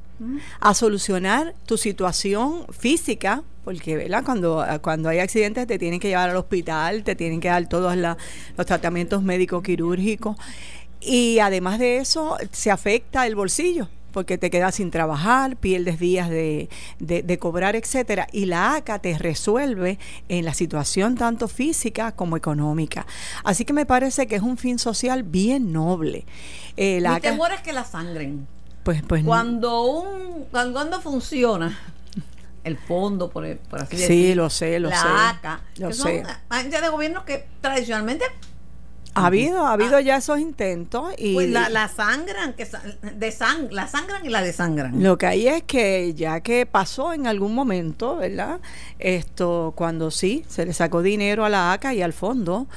a solucionar tu situación física, porque ¿verdad? Cuando, cuando hay accidentes te tienen que llevar al hospital, te tienen que dar todos la- los tratamientos médicos quirúrgicos. Y además de eso, se afecta el bolsillo porque te quedas sin trabajar, pierdes días de, de- de cobrar, etcétera, y la ACA te resuelve en la situación tanto física como económica. Así que me parece que es un fin social bien noble. Eh, la Mi ACA, temor es que la sangren. pues, pues, Cuando un cuando, funciona el fondo, por, por así Sí, decirlo, lo sé, lo la sé, ACA, lo que son agencias de gobierno que tradicionalmente Ha habido, ha habido ya esos intentos y Pues la, la sangran, que de sang, la sangran y la desangran. Lo que hay es que ya que pasó en algún momento, ¿verdad? Esto, cuando sí, se le sacó dinero a la ACA y al fondo,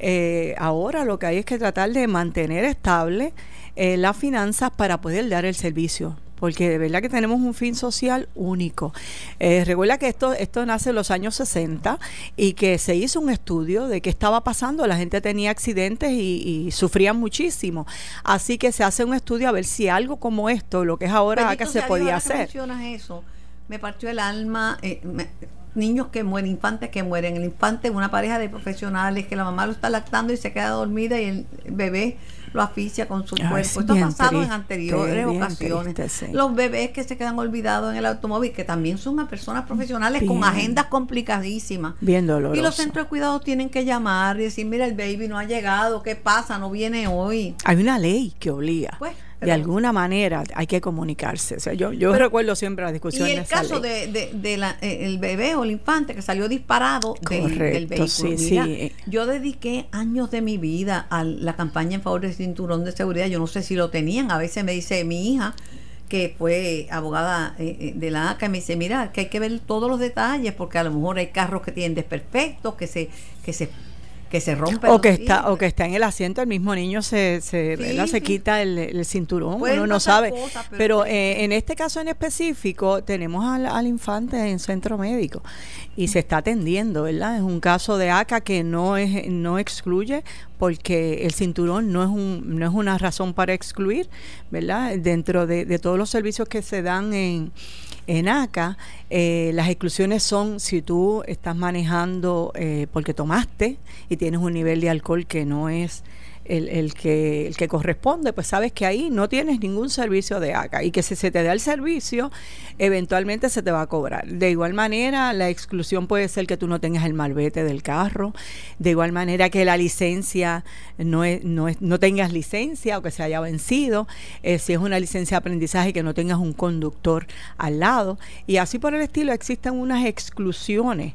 eh, ahora lo que hay es que tratar de mantener estable eh, las finanzas para poder dar el servicio. Porque de verdad que tenemos un fin social único. Eh, recuerda que esto, esto nace en los años 60 y que se hizo un estudio de qué estaba pasando. La gente tenía accidentes y, y sufrían muchísimo. Así que se hace un estudio a ver si algo como esto, lo que es ahora acá, se podía que hacer. mencionas eso, me partió el alma. eh, me- niños que mueren, infantes que mueren. El infante, una pareja de profesionales que la mamá lo está lactando y se queda dormida y el bebé lo asfixia con su Ay, cuerpo. es Esto ha pasado en anteriores ocasiones. triste, sí. Los bebés que se quedan olvidados en el automóvil, que también son a personas profesionales con agendas complicadísimas. Bien Y doloroso. los centros de cuidado tienen que llamar y decir, mira, el baby no ha llegado, ¿qué pasa? No viene hoy. Hay una ley que obliga. Pues, de alguna manera hay que comunicarse. O sea, yo yo Pero- recuerdo siempre la discusión Y de el esa caso de, de, de la- eh, el bebé o el infante que salió disparado del, Correcto, del vehículo. sí, Mira, sí. Yo dediqué años de mi vida a la campaña en favor del cinturón de seguridad. Yo no sé si lo tenían. A veces me dice mi hija que fue abogada eh, eh, de la ACA y me dice, mira, que hay que ver todos los detalles porque a lo mejor hay carros que tienen desperfectos, que se que se que se rompen o que está o que está en el asiento el mismo niño se se, Sí, se quita el, el cinturón Pueden uno no sabe. pero eh, en este caso en específico tenemos al, al infante en centro médico y se está atendiendo verdad es un caso de ACA que no es no excluye porque el cinturón no es un no es una razón para excluir verdad dentro de, de todos los servicios que se dan en en ACA, eh, las exclusiones son si tú estás manejando eh, porque tomaste y tienes un nivel de alcohol que no es el, el que, el que corresponde, pues sabes que ahí no tienes ningún servicio de ACA y que si se te da el servicio, eventualmente se te va a cobrar. De igual manera, la exclusión puede ser que tú no tengas el malvete del carro, de igual manera que la licencia no, es, no, es, no tengas licencia o que se haya vencido, eh, si es una licencia de aprendizaje que no tengas un conductor al lado. Y así por el estilo existen unas exclusiones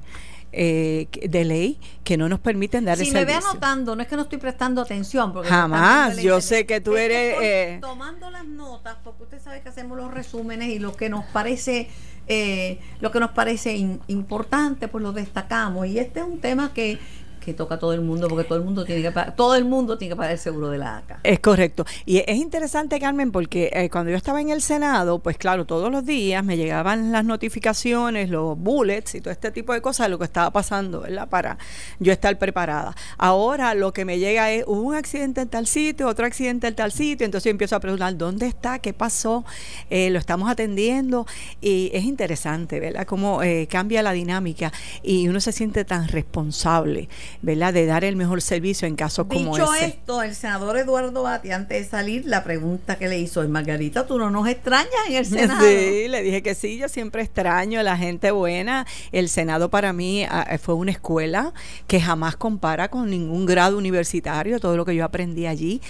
eh, de ley que no nos permiten dar si el me ve anotando, no es que no estoy prestando atención. Porque Jamás, yo sé que tú Es eres, eh, tomando las notas, porque usted sabe que hacemos los resúmenes y lo que nos parece, eh, lo que nos parece in- importante, pues lo destacamos. Y este es un tema que, que toca a todo el mundo, porque todo el mundo tiene que pagar, todo el mundo tiene que pagar el seguro de la ACA. Es correcto. Y es interesante, Carmen, porque eh, cuando yo estaba en el Senado, pues claro, todos los días me llegaban las notificaciones, los bullets y todo este tipo de cosas de lo que estaba pasando, ¿verdad? Para yo estar preparada. Ahora lo que me llega es, hubo un accidente en tal sitio, otro accidente en tal sitio, entonces yo empiezo a preguntar, ¿dónde está? ¿Qué pasó? Eh, ¿Lo estamos atendiendo? Y es interesante, ¿verdad? Cómo eh, cambia la dinámica y uno se siente tan responsable, ¿verdad? De dar el mejor servicio en casos como Dicho ese. esto, el senador Eduardo Bati, antes de salir, la pregunta que le hizo es, Margarita, ¿tú no nos extrañas en el Senado? Sí, le dije que sí, yo siempre extraño a la gente buena. El Senado para mí ah, fue una escuela que jamás compara con ningún grado universitario, todo lo que yo aprendí allí,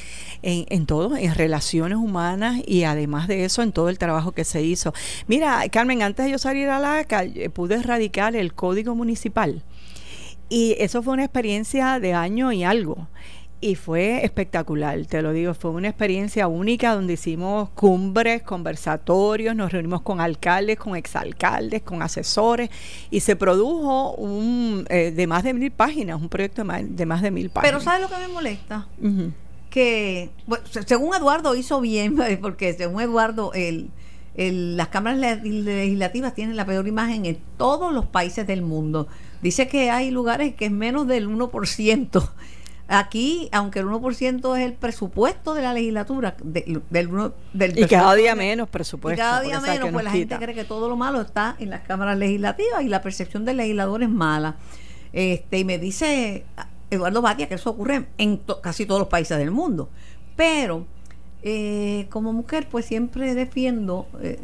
en, en todo, en relaciones humanas y además de eso, en todo el trabajo que se hizo. Mira, Carmen, antes de yo salir a la calle, pude erradicar el código municipal. Y eso fue una experiencia de año y algo. Y fue espectacular, te lo digo, fue una experiencia única donde hicimos cumbres, conversatorios, nos reunimos con alcaldes, con exalcaldes, con asesores y se produjo un eh, de más de mil páginas, un proyecto de más de, más de mil páginas. Pero ¿sabes lo que me molesta? Que, bueno, se- según Eduardo hizo bien, porque según Eduardo, el, el- las cámaras le- legislativas tienen la peor imagen en todos los países del mundo. Dice que hay lugares que es menos del 1%. Aquí, aunque el 1% es el presupuesto de la legislatura, de- del, uno- del Y cada día menos y presupuesto. cada porque día menos, pues la gente cree que todo lo malo está en las cámaras legislativas y la percepción del legislador es mala. Este, y me dice Eduardo Batia que eso ocurre en to- casi todos los países del mundo. Pero eh, como mujer, pues siempre defiendo eh,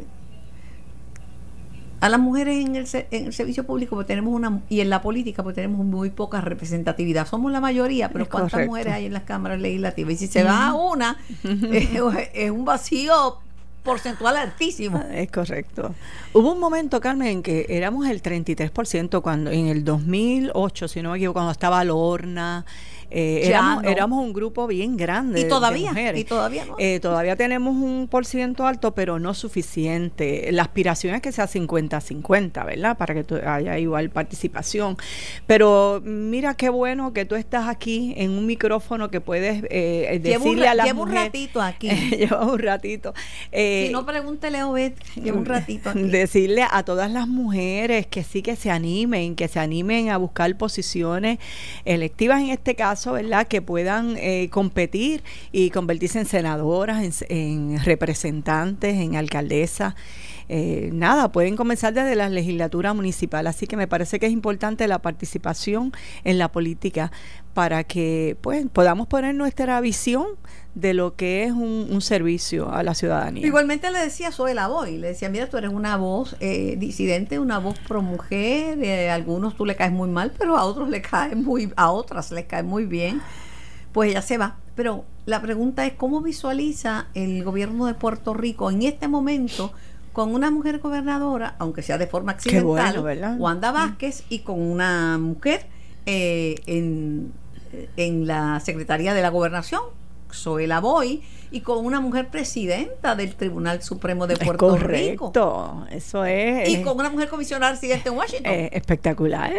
a las mujeres en el, en el servicio público pues tenemos una y en la política pues tenemos muy poca representatividad somos la mayoría pero Es cuántas correcto. mujeres hay en las cámaras legislativas y si se va a una eh, es un vacío porcentual altísimo Es correcto. Hubo un momento, Carmen, en que éramos el 33% cuando en el 2008, si no me equivoco, cuando estaba Lorna, eh, éramos, éramos, un grupo bien grande. Y todavía, mujeres. y todavía no. Eh, todavía tenemos un por ciento alto, pero no suficiente. La aspiración es que sea 50-50, ¿verdad? Para que haya igual participación. Pero mira qué bueno que tú estás aquí en un micrófono que puedes eh, decirle a la Llevo un ratito aquí. lleva un ratito. si no, pregúntele a Obed, llevo un ratito aquí. Decirle a todas las mujeres que sí que se animen, que se animen a buscar posiciones electivas en este caso, ¿verdad? Que puedan eh, competir y convertirse en senadoras, en, representantes, en alcaldesas. Eh, nada, pueden comenzar desde la legislatura municipal. Así que me parece que es importante la participación en la política para que pues, podamos poner nuestra visión de lo que es un, servicio a la ciudadanía. Igualmente le decía Zoe la Boy, le decía, mira, tú eres una voz eh, disidente, una voz pro mujer, a algunos tú le caes muy mal, pero a otros le cae muy, a otras le cae muy bien, pues ella se va. Pero la pregunta es, ¿cómo visualiza el gobierno de Puerto Rico en este momento con una mujer gobernadora, aunque sea de forma accidental, Wanda Vázquez, y con una mujer eh, en, en la Secretaría de la Gobernación, Zoela Boy y con una mujer presidenta del Tribunal Supremo de Puerto correcto, Rico. eso es. Y con una mujer comisionada residente en Washington. Eh, espectacular.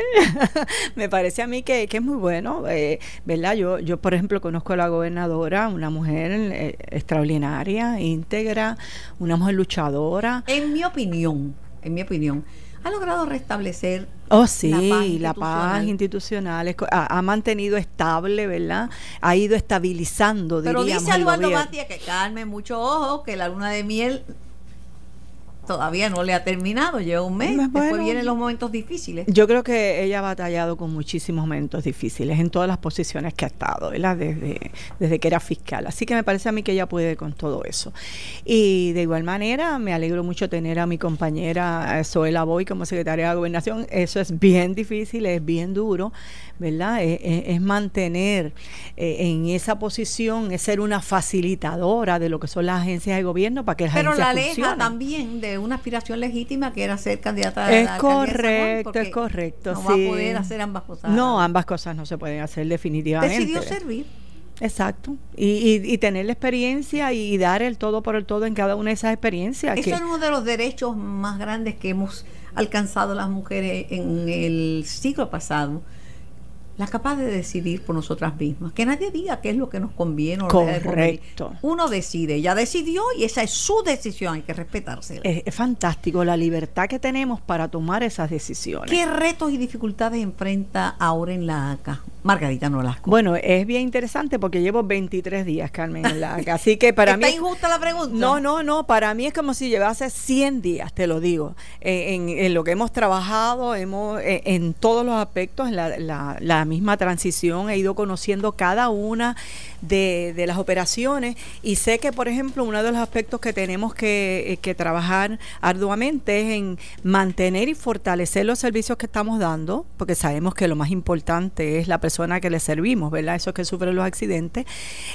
Me parece a mí que, es muy bueno, eh, ¿verdad? Yo, yo, por ejemplo, conozco a la gobernadora, una mujer eh, extraordinaria, íntegra, una mujer luchadora. En mi opinión, en mi opinión, ha logrado restablecer Oh, sí, la paz institucional, ha, mantenido estable, ¿verdad? Ha ido estabilizando, Pero dice Eduardo Batia que calme mucho ojo, que la luna de miel todavía no le ha terminado, lleva un mes, después vienen los momentos difíciles. Yo creo que ella ha batallado con muchísimos momentos difíciles en todas las posiciones que ha estado, ¿verdad? Desde, desde que era fiscal. Así que me parece a mí que ella puede con todo eso. Y de igual manera, me alegro mucho tener a mi compañera Zoela Boy como secretaria de Gobernación. Eso es bien difícil, es bien duro, ¿verdad? Es, mantener eh, en esa posición, es ser una facilitadora de lo que son las agencias de gobierno para que las Pero la aleja también de una aspiración legítima que era ser candidata a es correcto, es correcto. No va a poder hacer ambas cosas. No, ambas cosas no se pueden hacer definitivamente. Decidió servir. Exacto. Y, y, tener la experiencia y dar el todo por el todo en cada una de esas experiencias. Eso es uno de los derechos más grandes que hemos alcanzado las mujeres en el siglo pasado la capaz de decidir por nosotras mismas. Que nadie diga qué es lo que nos conviene o Correcto. Uno decide, ya decidió y esa es su decisión, hay que respetársela. Es, fantástico la libertad que tenemos para tomar esas decisiones. ¿Qué retos y dificultades enfrenta ahora en la ACA? Margarita Nolasco. Bueno, es bien interesante porque llevo 23 días, Carmen, en la ACA. Así que para mí. ¿Está injusta la pregunta? No, no, no. Para mí es como si llevase 100 días, te lo digo. En, lo que hemos trabajado, hemos en, todos los aspectos, en la, la misma transición, he ido conociendo cada una de, las operaciones y sé que, por ejemplo, uno de los aspectos que tenemos que, eh, trabajar arduamente es en mantener y fortalecer los servicios que estamos dando, porque sabemos que lo más importante es la persona que le servimos, ¿verdad? Esos que sufren los accidentes,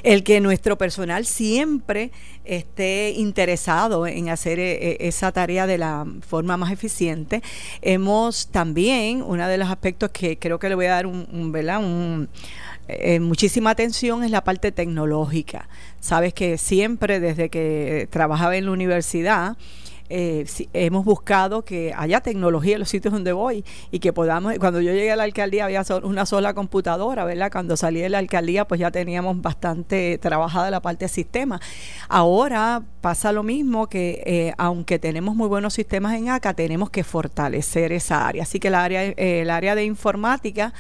el que nuestro personal siempre esté interesado en hacer eh, eh, esa tarea de la forma más eficiente. Hemos también, uno de los aspectos que creo que le voy a dar. Un, eh, muchísima atención es la parte tecnológica. Sabes que siempre desde que trabajaba en la universidad, eh, hemos buscado que haya tecnología en los sitios donde voy y que podamos, cuando yo llegué a la alcaldía había una sola computadora, ¿verdad? Cuando salí de la alcaldía pues ya teníamos bastante trabajada la parte de sistema. Ahora pasa lo mismo que eh, aunque tenemos muy buenos sistemas en ACA, tenemos que fortalecer esa área. Así que el área, el área de informática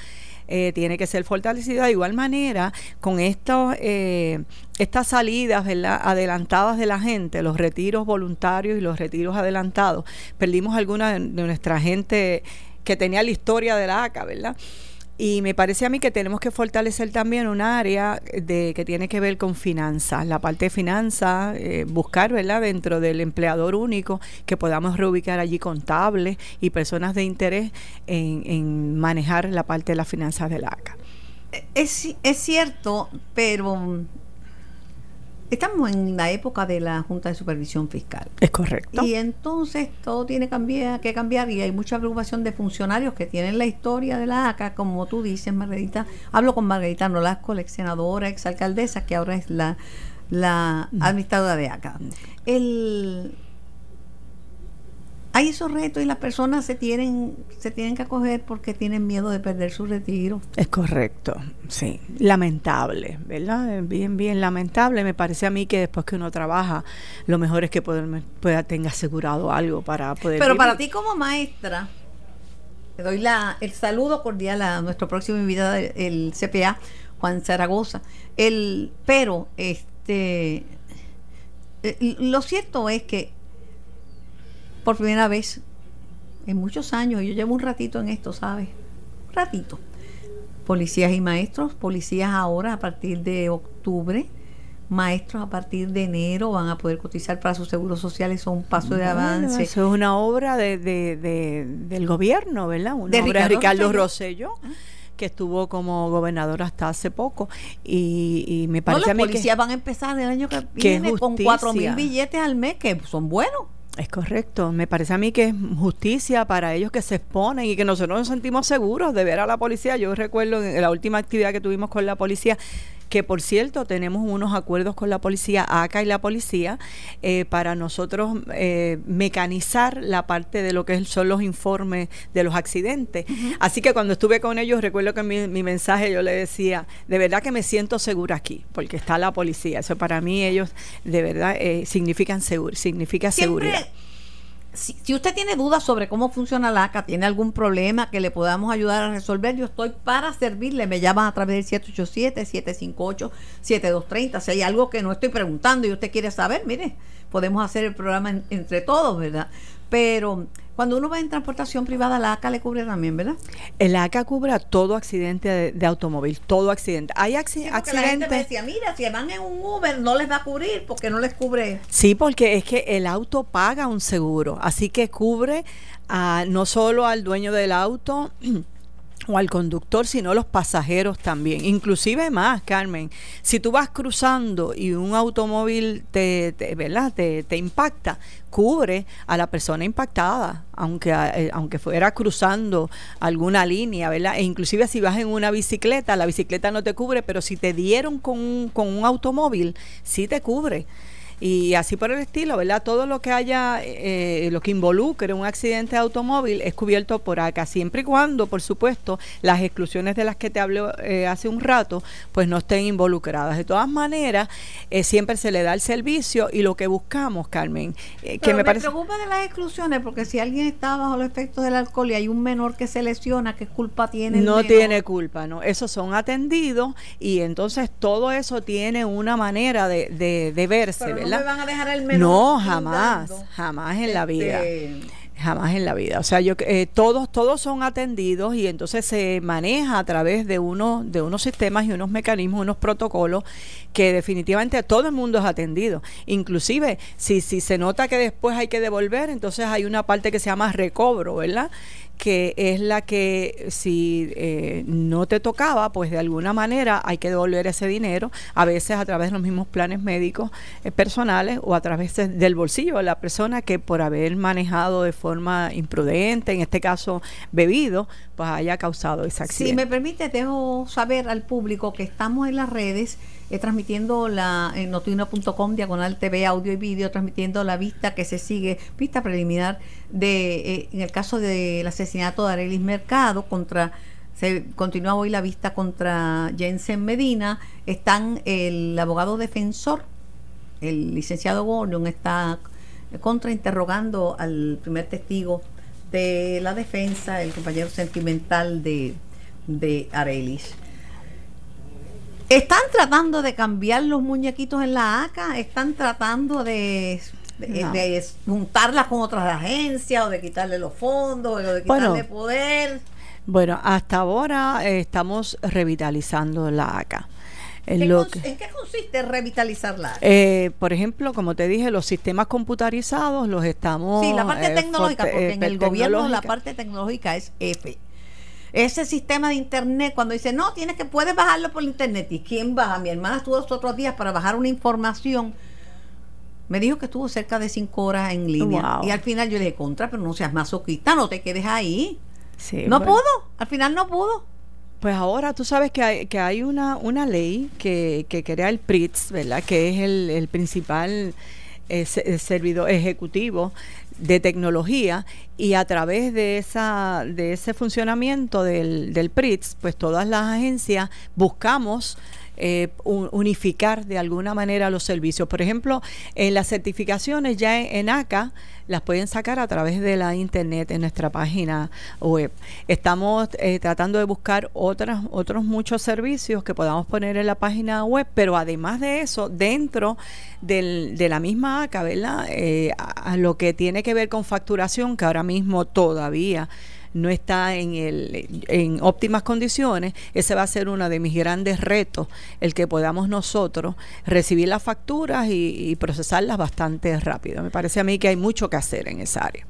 eh, tiene que ser fortalecida de igual manera con estos, eh, estas salidas adelantadas de la gente, los retiros voluntarios y los retiros adelantados. Perdimos alguna de nuestra gente que tenía la historia de la ACA, ¿verdad? Y me parece a mí que tenemos que fortalecer también un área de que tiene que ver con finanzas, la parte de finanzas, eh, buscar, ¿verdad? Dentro del empleador único que podamos reubicar allí contables y personas de interés en, manejar la parte de las finanzas del ACA. Es, es cierto, pero estamos en la época de la Junta de Supervisión Fiscal. Es correcto. Y entonces todo tiene cambiar, que cambiar y hay mucha preocupación de funcionarios que tienen la historia de la ACA, como tú dices, Margarita. Hablo con Margarita Nolasco, la ex senadora, ex alcaldesa, que ahora es la, la administradora de ACA. El, hay esos retos y las personas se tienen se tienen que acoger porque tienen miedo de perder su retiro. Es correcto, sí. Lamentable, ¿verdad? Bien, bien lamentable. Me parece a mí que después que uno trabaja, lo mejor es que pueda, tenga asegurado algo para poder. Pero para ti como maestra, le doy la, el saludo cordial a nuestro próximo invitado, el CPA, Juan Zaragoza. El, pero, este, eh, lo cierto es que por primera vez en muchos años, yo llevo un ratito en esto, ¿sabes? Un ratito. Policías y maestros, policías ahora a partir de octubre, maestros a partir de enero van a poder cotizar para sus seguros sociales, son un paso de avance. Eso es una obra de, del gobierno, ¿verdad? Una de obra de Ricardo Rosello. Ah. que estuvo como gobernador hasta hace poco y, me parece a mí los policías van a empezar el año que viene con cuatro mil billetes al mes que son buenos es correcto. Me parece a mí que es justicia para ellos que se exponen y que nosotros nos sentimos seguros de ver a la policía. Yo recuerdo en la última actividad que tuvimos con la policía que por cierto tenemos unos acuerdos con la policía, ACA y la policía, eh, para nosotros eh, mecanizar la parte de lo que son los informes de los accidentes. Así que cuando estuve con ellos, recuerdo que en mi, mensaje yo le decía, de verdad que me siento segura aquí, porque está la policía. Eso para mí ellos de verdad eh, significan seguro, significa seguridad si, usted tiene dudas sobre cómo funciona la ACA, tiene algún problema que le podamos ayudar a resolver, yo estoy para servirle. Me llaman a través del 787-758-7230. Si hay algo que no estoy preguntando y usted quiere saber, mire, podemos hacer el programa entre todos, ¿verdad? Pero cuando uno va en transportación privada, la ACA le cubre también, ¿verdad? El ACA cubre todo accidente de, automóvil, todo accidente. Hay accidentes. La gente decía, mira, si van en un Uber no les va a cubrir porque no les cubre. Sí, porque es que el auto paga un seguro, así que cubre a, no solo al dueño del auto, o al conductor, sino los pasajeros también. Inclusive más, Carmen, si tú vas cruzando y un automóvil te, ¿verdad? Te, te, impacta, cubre a la persona impactada, aunque, eh, aunque fuera cruzando alguna línea, ¿verdad? E inclusive si vas en una bicicleta, la bicicleta no te cubre, pero si te dieron con con un automóvil, sí te cubre y así por el estilo, ¿verdad? Todo lo que haya, eh, lo que involucre un accidente de automóvil es cubierto por acá, siempre y cuando, por supuesto, las exclusiones de las que te hablé eh, hace un rato, pues no estén involucradas. De todas maneras, eh, siempre se le da el servicio y lo que buscamos, Carmen, que me, parece... preocupa de las exclusiones porque si alguien está bajo los efectos del alcohol y hay un menor que se lesiona, ¿qué culpa tiene? no tiene culpa, ¿no? Esos son atendidos y entonces todo eso tiene una manera de, de, de verse, ¿verdad? Van a dejar el menor. No, jamás, jamás en la vida. Este, jamás en la vida. O sea, yo eh, todos todos son atendidos y entonces se maneja a través de uno de unos sistemas y unos mecanismos, unos protocolos que definitivamente todo el mundo es atendido. Inclusive si si se nota que después hay que devolver, entonces hay una parte que se llama recobro, ¿verdad? Que es la que si eh, no te tocaba, pues de alguna manera hay que devolver ese dinero, a veces a través de los mismos planes médicos eh, personales o a través del bolsillo de la persona que por haber manejado de forma imprudente, en este caso bebido, pues haya causado ese accidente. Si me permite, dejo saber al público que estamos en las redes eh, transmitiendo la notiuno.com, diagonal TV, audio y vídeo, transmitiendo la vista que se sigue, vista preliminar de, eh, en el caso del asesinato de Arelis Mercado contra se continúa hoy la vista contra Jensen Medina. Están el abogado defensor, el licenciado Gordon, está contrainterrogando al primer testigo de la defensa, el compañero sentimental de, de Arelis. ¿Están tratando de cambiar los muñequitos en la ACA? ¿Están tratando de, juntarlas con otras agencias o de quitarle los fondos o de quitarle poder? Bueno, hasta ahora eh, estamos revitalizando la ACA. ¿En, qué consiste revitalizar la ACA? Eh, por ejemplo, como te dije, los sistemas computarizados los estamos... Sí, la parte eh, tecnológica, porque en el gobierno la parte tecnológica es F. Ese sistema de internet, cuando dice, no, tienes que, puedes bajarlo por internet. ¿Y quién baja? Mi hermana estuvo los otros días para bajar una información. Me dijo que estuvo cerca de cinco horas en línea. Wow. Y al final yo le dije, contra, pero no seas masoquista, no te quedes ahí. Sí, no bueno. pudo, al final no pudo. Pues ahora tú sabes que hay, que hay una, una ley que, que crea el PRITS, ¿verdad? Que es el, el principal eh, eh, servidor ejecutivo de tecnología y a través de esa de ese funcionamiento del, del PRITS, pues todas las agencias buscamos eh, un- unificar de alguna manera los servicios. Por ejemplo, en las certificaciones ya en, ACA las pueden sacar a través de la internet en nuestra página web. Estamos eh, tratando de buscar otras, otros muchos servicios que podamos poner en la página web, pero además de eso, dentro del- de la misma ACA, ¿verdad? Eh, a lo que tiene que ver con facturación, que ahora mismo todavía no está en, el, en óptimas condiciones, ese va a ser uno de mis grandes retos, el que podamos nosotros recibir las facturas y, y procesarlas bastante rápido. Me parece a mí que hay mucho que hacer en esa área.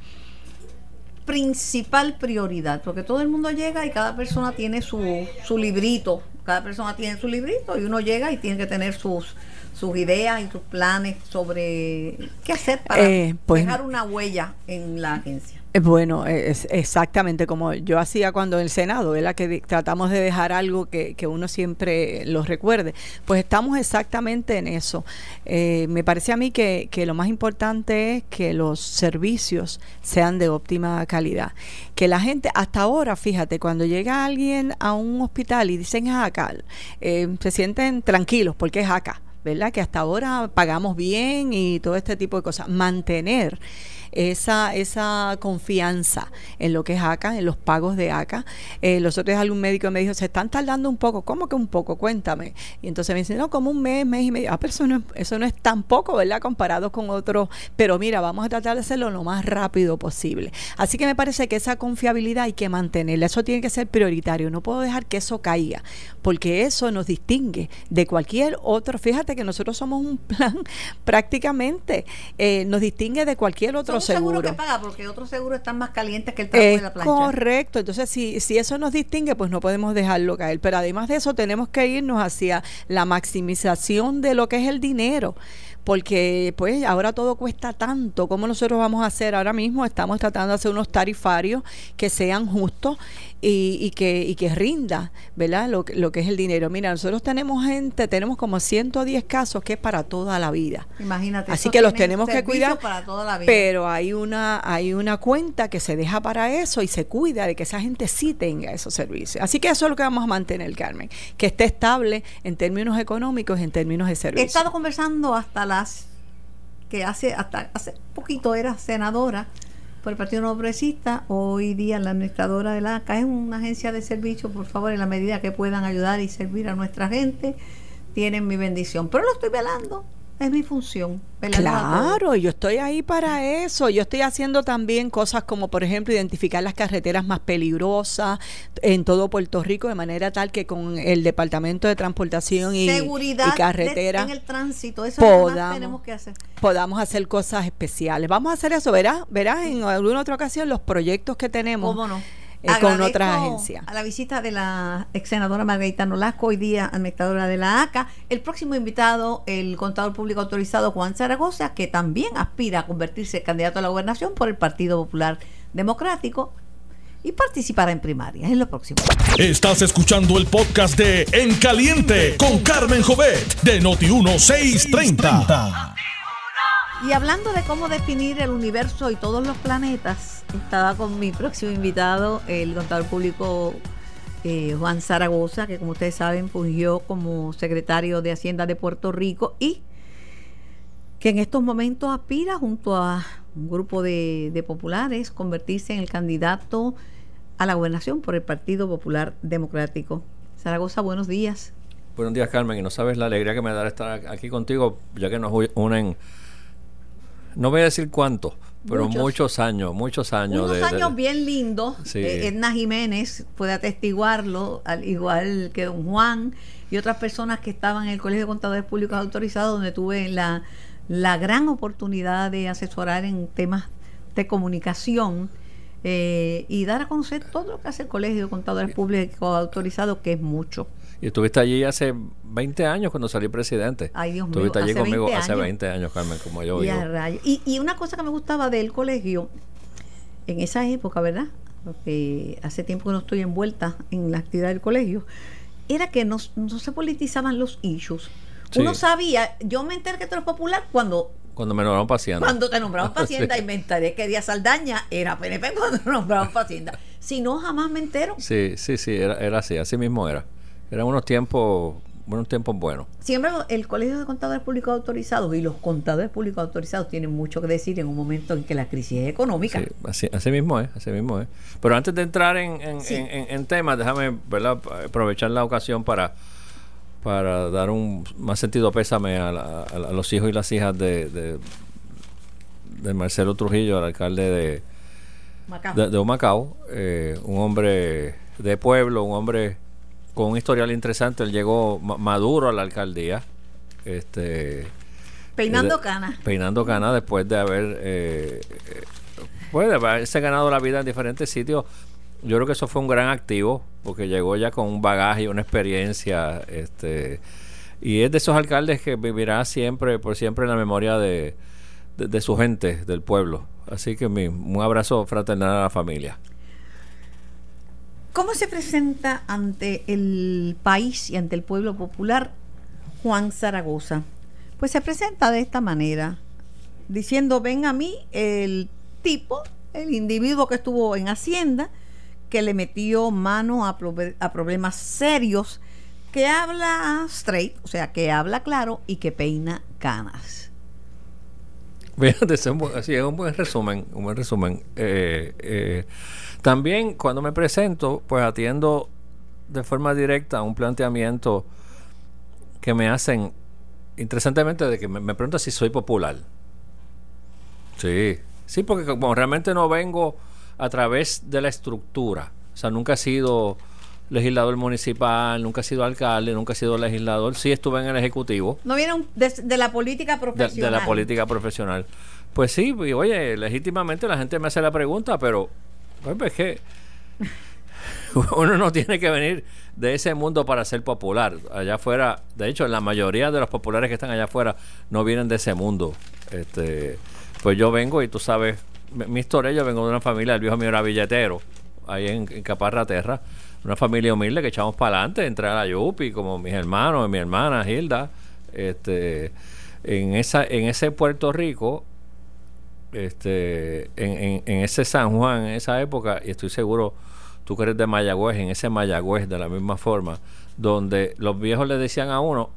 Principal prioridad, porque todo el mundo llega y cada persona tiene su, su librito, cada persona tiene su librito y uno llega y tiene que tener sus sus ideas y sus planes sobre qué hacer para Eh, pues- dejar una huella en la agencia. Eh, Bueno, eh, es exactamente como yo hacía cuando en el Senado, ¿verdad? Que tratamos de dejar algo que, que uno siempre lo recuerde. Pues estamos exactamente en eso. Eh, me parece a mí que, que lo más importante es que los servicios sean de óptima calidad. Que la gente, hasta ahora, fíjate, cuando llega alguien a un hospital y dicen es acá, eh, se sienten tranquilos porque es acá. ¿verdad? Que hasta ahora pagamos bien y todo este tipo de cosas. Mantener esa, esa confianza en lo que es ACA, en los pagos de ACA. Eh, los otros algún médico me dijo, se están tardando un poco. ¿Cómo que un poco? Cuéntame. Y entonces me dice, no, como un mes, mes y medio. Ah, pero eso no, es- eso no es tan poco, ¿verdad? Comparado con otros. Pero mira, vamos a tratar de hacerlo lo más rápido posible. Así que me parece que esa confiabilidad hay que mantenerla. Eso tiene que ser prioritario. No puedo dejar que eso caiga, porque eso nos distingue de cualquier otro. Fíjate que nosotros somos un plan prácticamente, eh, nos distingue de cualquier otro Seguro que paga porque otros seguros están más calientes que el trapo de la plancha. correcto, entonces si, si eso nos distingue, pues no podemos dejarlo caer. Pero además de eso, tenemos que irnos hacia la maximización de lo que es el dinero. Porque pues ahora todo cuesta tanto. ¿Cómo nosotros vamos a hacer ahora mismo? Estamos tratando de hacer unos tarifarios que sean justos y, y que, y que rinda, ¿verdad? Lo, que- lo que es el dinero. Mira, nosotros tenemos gente, tenemos como 110 casos que es para toda la vida. Imagínate. Así que los tenemos que cuidar, para toda la vida. pero hay una hay una cuenta que se deja para eso y se cuida de que esa gente sí tenga esos servicios. Así que eso es lo que vamos a mantener, Carmen, que esté estable en términos económicos, en términos de He servicios. estado conversando hasta las que hace hasta hace poquito era senadora por el Partido No Progresista, hoy día la administradora de la ACA es una agencia de servicio, por favor, en la medida que puedan ayudar y servir a nuestra gente, tienen mi bendición. Pero lo estoy velando, es mi función. Claro, yo estoy ahí para eso. Yo estoy haciendo también cosas como, por ejemplo, identificar las carreteras más peligrosas en todo Puerto Rico, de manera tal que con el Departamento de Transportación y, Seguridad y de- carretera en el tránsito, eso es lo que más podamos- tenemos que hacer. podamos hacer cosas especiales. Vamos a hacer eso, verás, verás en alguna otra ocasión los proyectos que tenemos ¿Cómo no? Eh, con otras agencias. A la visita de la ex senadora Margarita Nolasco, hoy día administradora de la ACA. El próximo invitado, el contador público autorizado Juan Zaragoza, que también aspira a convertirse candidato a la gobernación por el Partido Popular Democrático y participará en primarias. Es lo próximo. Estás escuchando el podcast de En Caliente con Carmen Jovet de Noti1630. Y hablando de cómo definir el universo y todos los planetas, estaba con mi próximo invitado, el contador público eh, Juan Zaragoza, que como ustedes saben fungió como secretario de Hacienda de Puerto Rico y que en estos momentos aspira junto a un grupo de, de populares convertirse en el candidato a la gobernación por el Partido Popular Democrático. Zaragoza, buenos días. Buenos días, Carmen. Y no sabes la alegría que me da estar aquí contigo, ya que nos unen, no voy a decir cuántos, pero Muchos. muchos, años, muchos años. Unos de- de- años bien lindos. Sí. Eh, Edna Jiménez puede atestiguarlo, al igual que don Juan y otras personas que estaban en el Colegio de Contadores Públicos Autorizados, donde tuve la, la gran oportunidad de asesorar en temas de comunicación. eh, y dar a conocer todo lo que hace el Colegio de Contadores Públicos Autorizados, que es mucho. Y estuviste allí hace 20 años cuando salí presidente. Ay, Dios mío. Estuviste allí conmigo 20 hace años. 20 años, Carmen, como yo Y, y, y una cosa que me gustaba del colegio, en esa época, ¿verdad? Porque hace tiempo que no estoy envuelta en la actividad del colegio, era que no, no se politizaban los issues. Sí. Uno sabía, yo me enteré que tú eres popular cuando Cuando me nombraron paciente. cuando te nombraban paciente Sí. y me enteré que Díaz Saldaña era PNP cuando te nombraban paciente. Si no, jamás me entero. Sí, sí, sí, era, era así, así mismo era. Eran unos tiempos, unos tiempos buenos. Siempre el Colegio de Contadores Públicos Autorizados y los contadores públicos autorizados tienen mucho que decir en un momento en que la crisis es económica. Sí, así, así mismo es, así mismo es. Pero antes de entrar en, en, Sí. en- temas, déjame ¿verdad? aprovechar la ocasión para, para dar un más sentido pésame a, la- a a los hijos y las hijas de, de, de Marcelo Trujillo, el alcalde de, Macao. de, de Humacao, eh, un hombre de pueblo, un hombre con un historial interesante. Él llegó ma- maduro a la alcaldía, este, Peinando de- canas. Peinando canas después de haber, eh, eh, pues, de haberse ganado la vida en diferentes sitios. Yo creo que eso fue un gran activo, porque llegó ya con un bagaje y una experiencia, este, y es de esos alcaldes que vivirá siempre, por siempre en la memoria de, de, de su gente, del pueblo. Así que mi, un abrazo fraternal a la familia. ¿Cómo se presenta ante el país y ante el pueblo popular Juan Zaragoza? Pues se presenta de esta manera, diciendo, ven a mí el tipo, el individuo que estuvo en Hacienda, que le metió mano a, a problemas serios, que habla straight, o sea, que habla claro y que peina canas. Fíjate, ese es un buen, sí, es un buen resumen, un buen resumen. Eh, eh, también cuando me presento, pues atiendo de forma directa un planteamiento que me hacen, interesantemente, de que me, me preguntan si soy popular. Sí, sí, porque como realmente no vengo a través de la estructura, o sea, nunca he sido legislador municipal, nunca he sido alcalde, nunca he sido legislador, sí estuve en el Ejecutivo No viene un- de, de la política de, profesional. de la política profesional. Pues sí, y oye, legítimamente la gente me hace la pregunta, pero pues, es que uno no tiene que venir de ese mundo para ser popular. Allá afuera, de hecho, la mayoría de los populares que están allá afuera no vienen de ese mundo. Este, pues yo vengo y tú sabes, mi, mi historia, yo vengo de una familia, el viejo mío era billetero, ahí en, en Caparra Terra, una familia humilde que echamos para adelante, entré a la Yupi, como mis hermanos, mi hermana Hilda, este, en esa, en ese Puerto Rico, este, en, en- en ese San Juan, en esa época, y estoy seguro, tú que eres de Mayagüez, en ese Mayagüez de la misma forma, donde los viejos le decían a uno,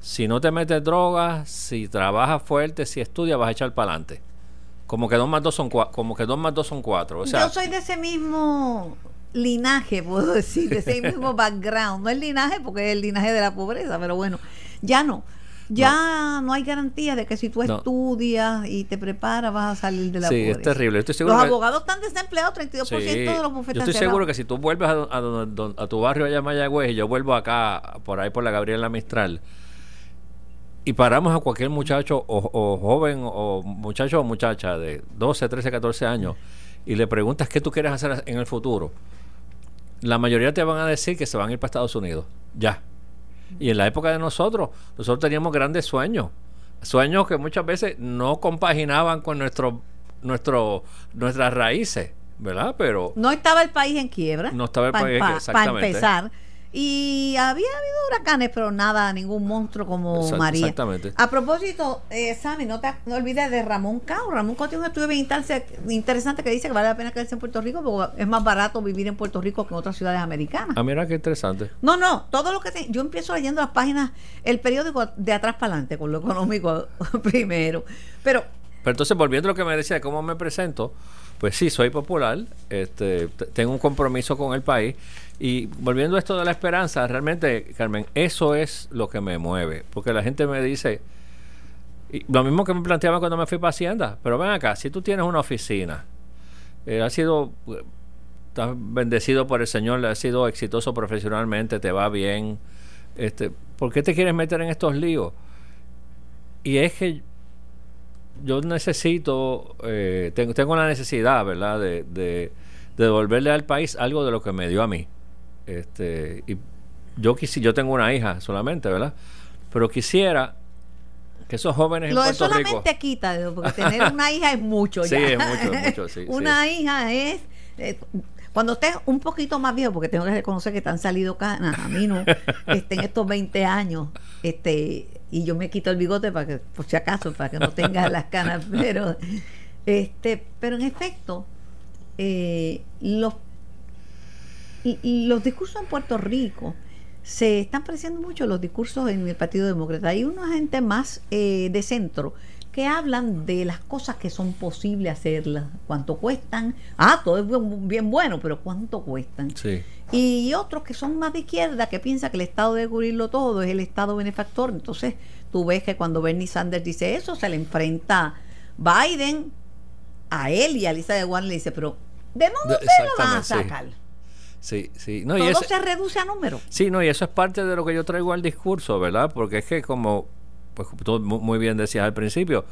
si no te metes drogas, si trabajas fuerte, si estudias, vas a echar para adelante. Como que dos más dos son cuatro, como que dos más dos son cuatro. O sea, Yo soy de ese mismo linaje, puedo decir, de ese mismo background. No el linaje, porque es el linaje de la pobreza, pero bueno, ya no. Ya no, hay garantía de que si tú No. estudias y te preparas vas a salir de la sí, pobreza. es terrible. Estoy seguro Los que- abogados están desempleados, 32% Sí, de los yo bufetes estoy cerrados. seguro que si tú vuelves a, a don- a tu barrio allá en Mayagüez y yo vuelvo acá, por ahí por la Gabriela Mistral, y paramos a cualquier muchacho o, o joven o muchacho o muchacha de 12, 13, 14 años y le preguntas qué tú quieres hacer en el futuro, la mayoría te van a decir que se van a ir para Estados Unidos. Ya. Y en la época de nosotros, nosotros teníamos grandes sueños. Sueños que muchas veces no compaginaban con nuestro, nuestro, nuestras raíces, ¿verdad? Pero No estaba el país en quiebra. No estaba el pa- país, pa- exactamente. Para empezar. Y había habido huracanes, pero nada, ningún monstruo como María. exactamente. A propósito, eh, Sammy, no te no olvides de Ramón Cao. Ramón Cao tiene un estudio bien interesante- interesante que dice que vale la pena quedarse en Puerto Rico porque es más barato vivir en Puerto Rico que en otras ciudades americanas. Ah, mira qué interesante. No, no, todo lo que te- yo empiezo leyendo las páginas, el periódico de atrás para adelante, con lo económico primero. Pero Pero entonces, volviendo a lo que me decía, ¿cómo me presento? Pues sí, soy popular, este, tengo un compromiso con el país. Y volviendo a esto de la esperanza, realmente, Carmen, eso es lo que me mueve. Porque la gente me dice, lo mismo que me planteaba cuando me fui para Hacienda, pero ven acá, si tú tienes una oficina, eh, has sido, estás bendecido por el Señor, has sido exitoso profesionalmente, te va bien, este, ¿por qué te quieres meter en estos líos? Y es que yo necesito, eh, tengo, tengo la necesidad, ¿verdad?, de, de, devolverle al país algo de lo que me dio a mí. Este, y yo quisi, yo tengo una hija solamente, ¿verdad? Pero quisiera que esos jóvenes Lo en de solamente Rico. quita, porque tener una hija es mucho Sí, ya. es mucho, es mucho, sí, una hija es... eh, cuando estés un poquito más viejo, porque tengo que reconocer que te han salido canas, a mí no, este, en estos 20 años, este, y yo me quito el bigote para que, por si acaso, para que no tengas las canas, pero, este, pero en efecto, eh, los, y- y los discursos en Puerto Rico se están pareciendo mucho los discursos en el Partido Demócrata. Hay una gente más eh, de centro que hablan de las cosas que son posibles hacerlas, cuánto cuestan. Ah, todo es bien, bien bueno, pero cuánto cuestan. Sí. Y otros que son más de izquierda, que piensan que el Estado debe cubrirlo todo, es el Estado benefactor. Entonces, tú ves que cuando Bernie Sanders dice eso, se le enfrenta Biden a él y a Lisa de Warren le dice, pero ¿de dónde De- ustedes lo van a sí. Sacar? Sí, sí. No, y todo ese- se reduce a números. Sí, no, y eso es parte de lo que yo traigo al discurso, ¿verdad? Porque es que como, pues tú mu- muy bien decías al principio,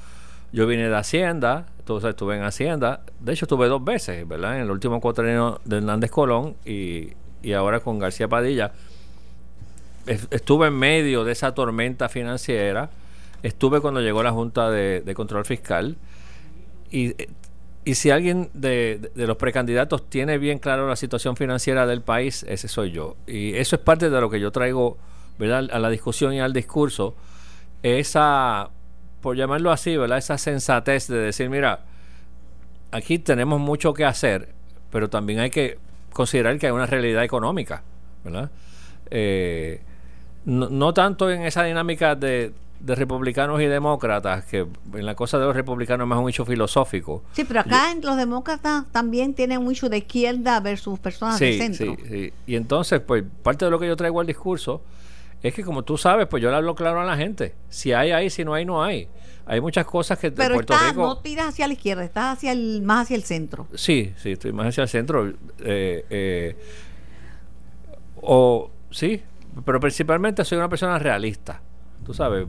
yo vine de Hacienda, entonces estuve en Hacienda, de hecho estuve dos veces, ¿verdad? En el último cuatrienio de Hernández Colón y, y ahora con García Padilla. Es- Estuve en medio de esa tormenta financiera, estuve cuando llegó la Junta de, de Control Fiscal y, y si alguien de, los precandidatos tiene bien claro la situación financiera del país, ese soy yo. Y eso es parte de lo que yo traigo ¿verdad? a la discusión y al discurso. Esa, por llamarlo así, ¿verdad? esa sensatez de decir, mira, aquí tenemos mucho que hacer, pero también hay que considerar que hay una realidad económica, ¿verdad? Eh, no tanto en esa dinámica de, de republicanos y demócratas, que en la cosa de los republicanos es más un hecho filosófico. Sí, pero acá en los demócratas también tienen mucho de izquierda versus personas de Sí, centro. sí, sí. Y entonces, pues, parte de lo que yo traigo al discurso es que, como tú sabes, pues yo le hablo claro a la gente. Si hay, hay, si no hay, no hay. Hay muchas cosas que de Pero Puerto estás, Rico... no tiras hacia la izquierda, estás hacia el, más hacia el centro. Sí, sí, estoy más hacia el centro. eh, eh, o sí, pero principalmente soy una persona realista. Tú sabes,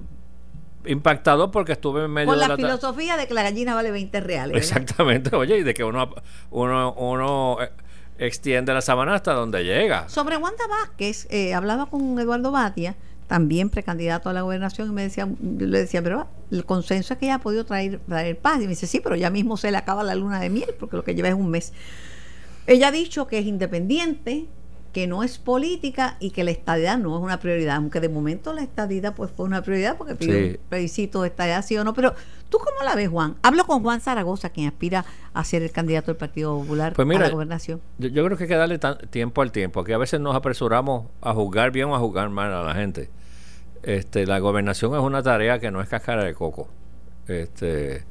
impactado porque estuve en medio Con de la la... filosofía de que la gallina vale 20 reales. ¿verdad? Exactamente, oye, y de que uno, uno, uno eh, extiende la sábana hasta donde llega. Sobre Wanda Vázquez, eh, hablaba con Eduardo Batia, también precandidato a la gobernación, y me decía, le decía, pero el consenso es que ella ha podido traer, traer paz. Y me dice, sí, pero ya mismo se le acaba la luna de miel, porque lo que lleva es un mes. Ella ha dicho que es independiente, que no es política y que la estadidad no es una prioridad, aunque de momento la estadidad pues fue una prioridad porque pidió Sí. un plebiscito de estadidad, sí o no. Pero, ¿tú cómo la ves, Juan? Hablo con Juan Zaragoza, quien aspira a ser el candidato del Partido Popular Pues mira, a la gobernación. Yo, yo creo que hay que darle tiempo al tiempo, que a veces nos apresuramos a juzgar bien o a juzgar mal a la gente. Este, la gobernación es una tarea que no es cáscara de coco. Este,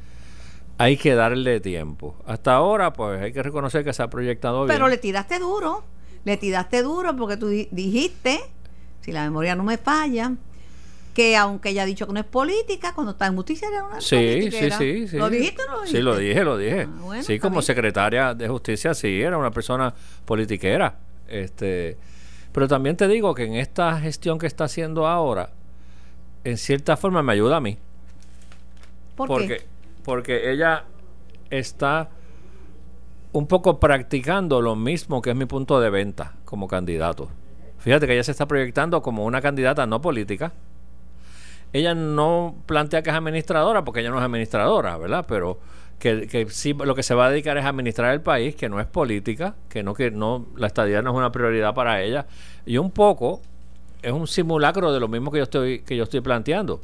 hay que darle tiempo. Hasta ahora, pues hay que reconocer que se ha proyectado bien. Pero le tiraste duro, le tiraste duro porque tú di- dijiste, si la memoria no me falla, que aunque ella ha dicho que no es política, cuando está en justicia era una Sí, sí, politiquera. sí, sí. ¿Lo dijiste o no lo dijiste? Sí, lo dije, lo dije. Ah, bueno, sí, como bien. secretaria de justicia, sí, era una persona politiquera. Este, pero también te digo que en esta gestión que está haciendo ahora, en cierta forma me ayuda a mí. ¿Por porque, qué? porque ella está un poco practicando lo mismo que es mi punto de venta como candidato. Fíjate que ella se está proyectando como una candidata no política. Ella no plantea que es administradora, porque ella no es administradora, ¿verdad? Pero que, que sí lo que se va a dedicar es a administrar el país, que no es política, que no, que no, la estadía no es una prioridad para ella. Y un poco es un simulacro de lo mismo que yo estoy, que yo estoy planteando.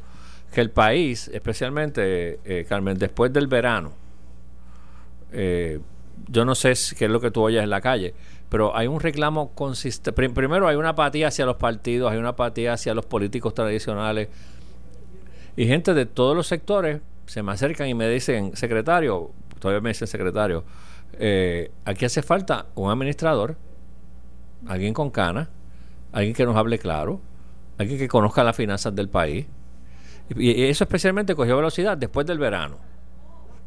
Que el país, especialmente, eh, Carmen, después del verano, eh, yo no sé si- qué es lo que tú oyes en la calle, pero hay un reclamo consistente. primero hay una apatía hacia los partidos, hay una apatía hacia los políticos tradicionales. Y gente de todos los sectores se me acercan y me dicen, secretario, todavía me dicen secretario, eh, aquí hace falta un administrador, alguien con cana, alguien que nos hable claro, alguien que conozca las finanzas del país. Y, y eso especialmente cogió velocidad después del verano.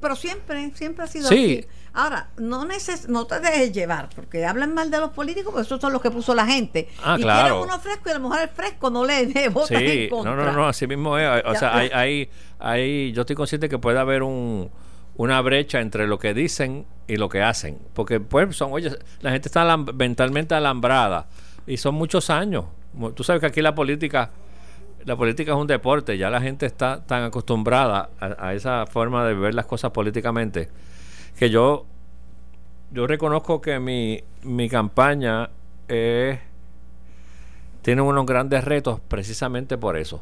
pero siempre, siempre ha sido Sí. así. Ahora, no neces no te dejes llevar, porque hablan mal de los políticos, porque esos son los que puso la gente. Ah, y claro. quieren uno fresco y a lo mejor el fresco no le dé Sí, en no, contra. no, no, así mismo es. O Ya. sea, hay, hay, hay, yo estoy consciente que puede haber un, una brecha entre lo que dicen y lo que hacen. Porque, pues, son, oye, la gente está alam- mentalmente alambrada y son muchos años. Tú sabes que aquí la política, la política es un deporte, ya la gente está tan acostumbrada a, a esa forma de ver las cosas políticamente que yo, yo reconozco que mi, mi campaña es tiene unos grandes retos precisamente por eso.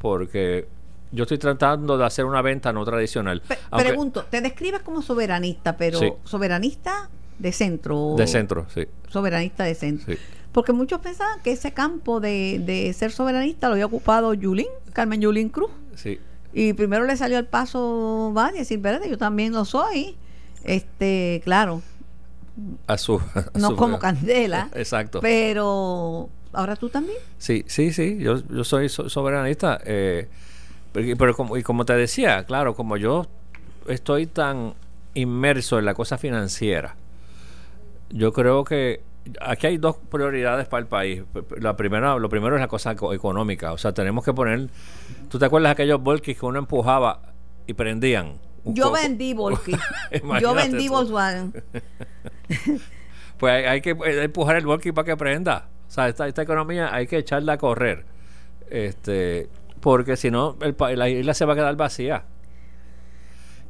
Porque yo estoy tratando de hacer una venta no tradicional. Pe- aunque- pregunto, te describes como soberanista, pero Sí. soberanista de centro. de centro, sí. Soberanista de centro. sí. Porque muchos pensaban que ese campo de, de ser soberanista lo había ocupado Yulín, Carmen Yulín Cruz. sí. Y primero le salió al paso Valle decir, espérate, yo también lo soy. Este, claro, A su, a no su- como Candela, Exacto. pero ahora tú también. Sí, sí, sí, yo, yo soy so- soberanista, eh, pero, pero como, y como te decía, claro, como yo estoy tan inmerso en la cosa financiera, yo creo que aquí hay dos prioridades para el país. La primera, lo primero es la cosa eco- económica, o sea, tenemos que poner, ¿tú te acuerdas de aquellos volkis que uno empujaba y prendían? Yo vendí Volky. yo vendí. Volkswagen. Pues hay, hay que empujar el volky para que prenda. O sea, esta, esta economía hay que echarla a correr. Este, porque si no, la isla se va a quedar vacía.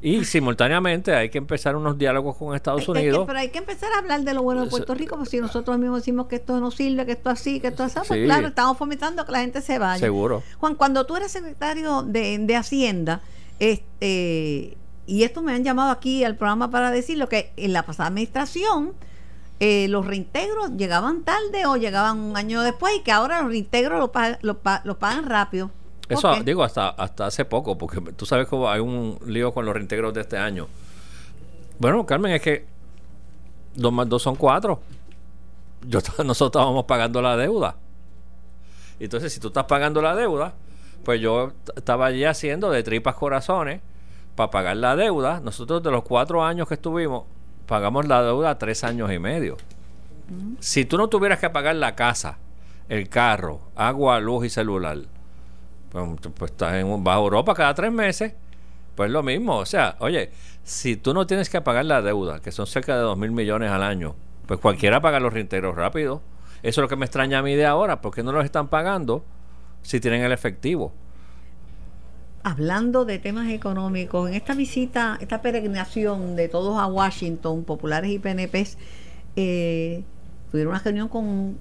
Y simultáneamente hay que empezar unos diálogos con Estados que- Unidos. pero hay que empezar a hablar de lo bueno de Puerto Rico, porque si nosotros mismos decimos que esto no sirve, que esto así, que esto así, pues Sí. claro, estamos fomentando que la gente se vaya. Seguro. Juan, cuando tú eres secretario de, de Hacienda, este, y esto me han llamado aquí al programa para decirlo, que en la pasada administración eh, los reintegros llegaban tarde o llegaban un año después y que ahora los reintegros los pa- los pa- los pagan rápido. ¿Por Eso digo hasta, hasta hace poco, porque tú sabes que hay un lío con los reintegros de este año. Bueno, Carmen, es que dos más dos son cuatro. Yo, nosotros estábamos pagando la deuda. Entonces, si tú estás pagando la deuda, pues yo estaba allí haciendo de tripas corazones para pagar la deuda. Nosotros de los cuatro años que estuvimos, pagamos la deuda tres años y medio. Si tú no tuvieras que pagar la casa, el carro, agua, luz y celular, pues, pues estás en un, vas a Europa cada tres meses, pues lo mismo. O sea, oye, si tú no tienes que pagar la deuda, que son cerca de dos mil millones al año, pues cualquiera paga los reintegros rápido. Eso es lo que me extraña a mí de ahora, porque no los están pagando si tienen el efectivo. Hablando de temas económicos, en esta visita, esta peregrinación de todos a Washington, populares y PNPs, eh, tuvieron una reunión con,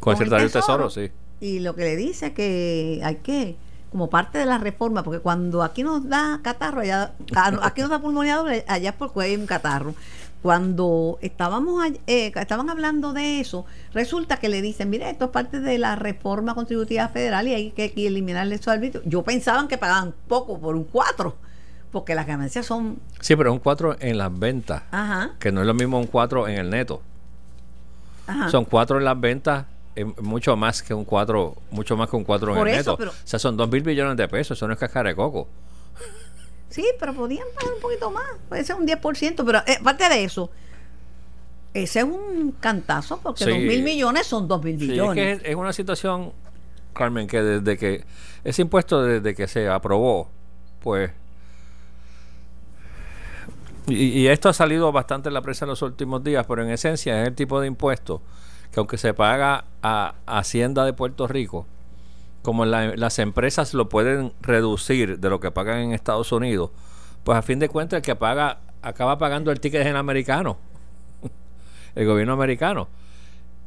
Con el secretario del Tesoro, sí. Y lo que le dice que hay que, como parte de la reforma, porque cuando aquí nos da catarro, allá, ah, aquí nos da pulmonía doble, allá es porque hay un catarro. Cuando estábamos eh, estaban hablando de eso, resulta que le dicen, mire, esto es parte de la reforma contributiva federal y hay que, que eliminar esos arbitrios. Yo pensaban que pagaban poco por un 4, porque las ganancias son... Sí, pero un 4 en las ventas, Ajá, que no es lo mismo un 4 en el neto. ajá. Son 4 en las ventas, mucho más que un 4, mucho más que un 4 en Por el eso, neto. pero- O sea, son 2 mil billones de pesos, eso no es cascara de coco. Sí, pero podían pagar un poquito más. Puede ser un 10%, pero eh, aparte de eso, ese es un cantazo, porque Sí. dos mil millones son dos mil Sí, es que es, es una situación, Carmen, que desde que ese impuesto desde que se aprobó, pues y, y esto ha salido bastante en la prensa en los últimos días, pero en esencia es el tipo de impuesto que aunque se paga a Hacienda de Puerto Rico, como la- las empresas lo pueden reducir de lo que pagan en Estados Unidos, pues a fin de cuentas el que paga acaba pagando el ticket es el americano, el gobierno americano.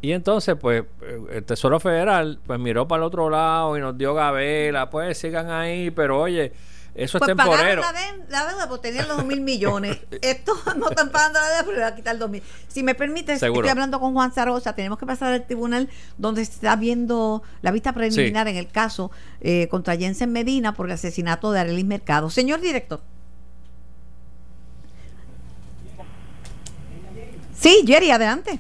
Y entonces, pues, eh, el Tesoro Federal, pues miró para el otro lado y nos dio gabela, pues sigan ahí, pero oye, eso pues es temporero. pagaron la, de- la deuda, pues tenían los dos mil millones. Estos no están pagando la deuda, pero le va a quitar dos mil. Si me permite, Seguro. estoy hablando con Juan Zarosa, tenemos que pasar al tribunal donde se está viendo la vista preliminar en el caso eh, contra Jensen Medina por el asesinato de Arelis Mercado. Señor director. Sí, Jerry, adelante.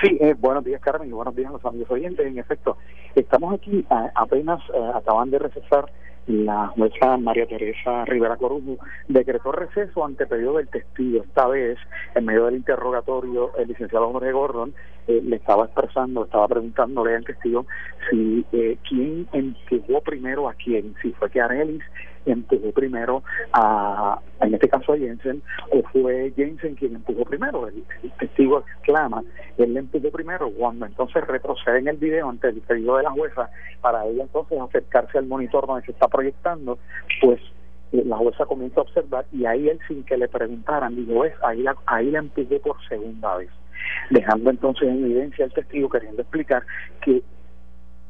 Sí, eh, buenos días Carmen y buenos días a los amigos oyentes. En efecto, estamos aquí, a- apenas eh, acaban de recesar la jueza María Teresa Rivera Corujo decretó receso ante pedido del testigo. Esta vez, en medio del interrogatorio, el licenciado Jorge Gordon eh, le estaba expresando, estaba preguntándole al testigo si eh, quién empujó primero a quién, si fue que Arelis empujó primero a, en este caso a Jensen, o fue Jensen quien empujó primero. El, testigo exclama, él le empujó primero, cuando entonces retrocede en el video ante el pedido de la jueza, para ella entonces acercarse al monitor donde se está proyectando, pues eh, la jueza comienza a observar y ahí él sin que le preguntaran, digo, es, ahí la, ahí la empujó por segunda vez dejando entonces en evidencia al testigo queriendo explicar que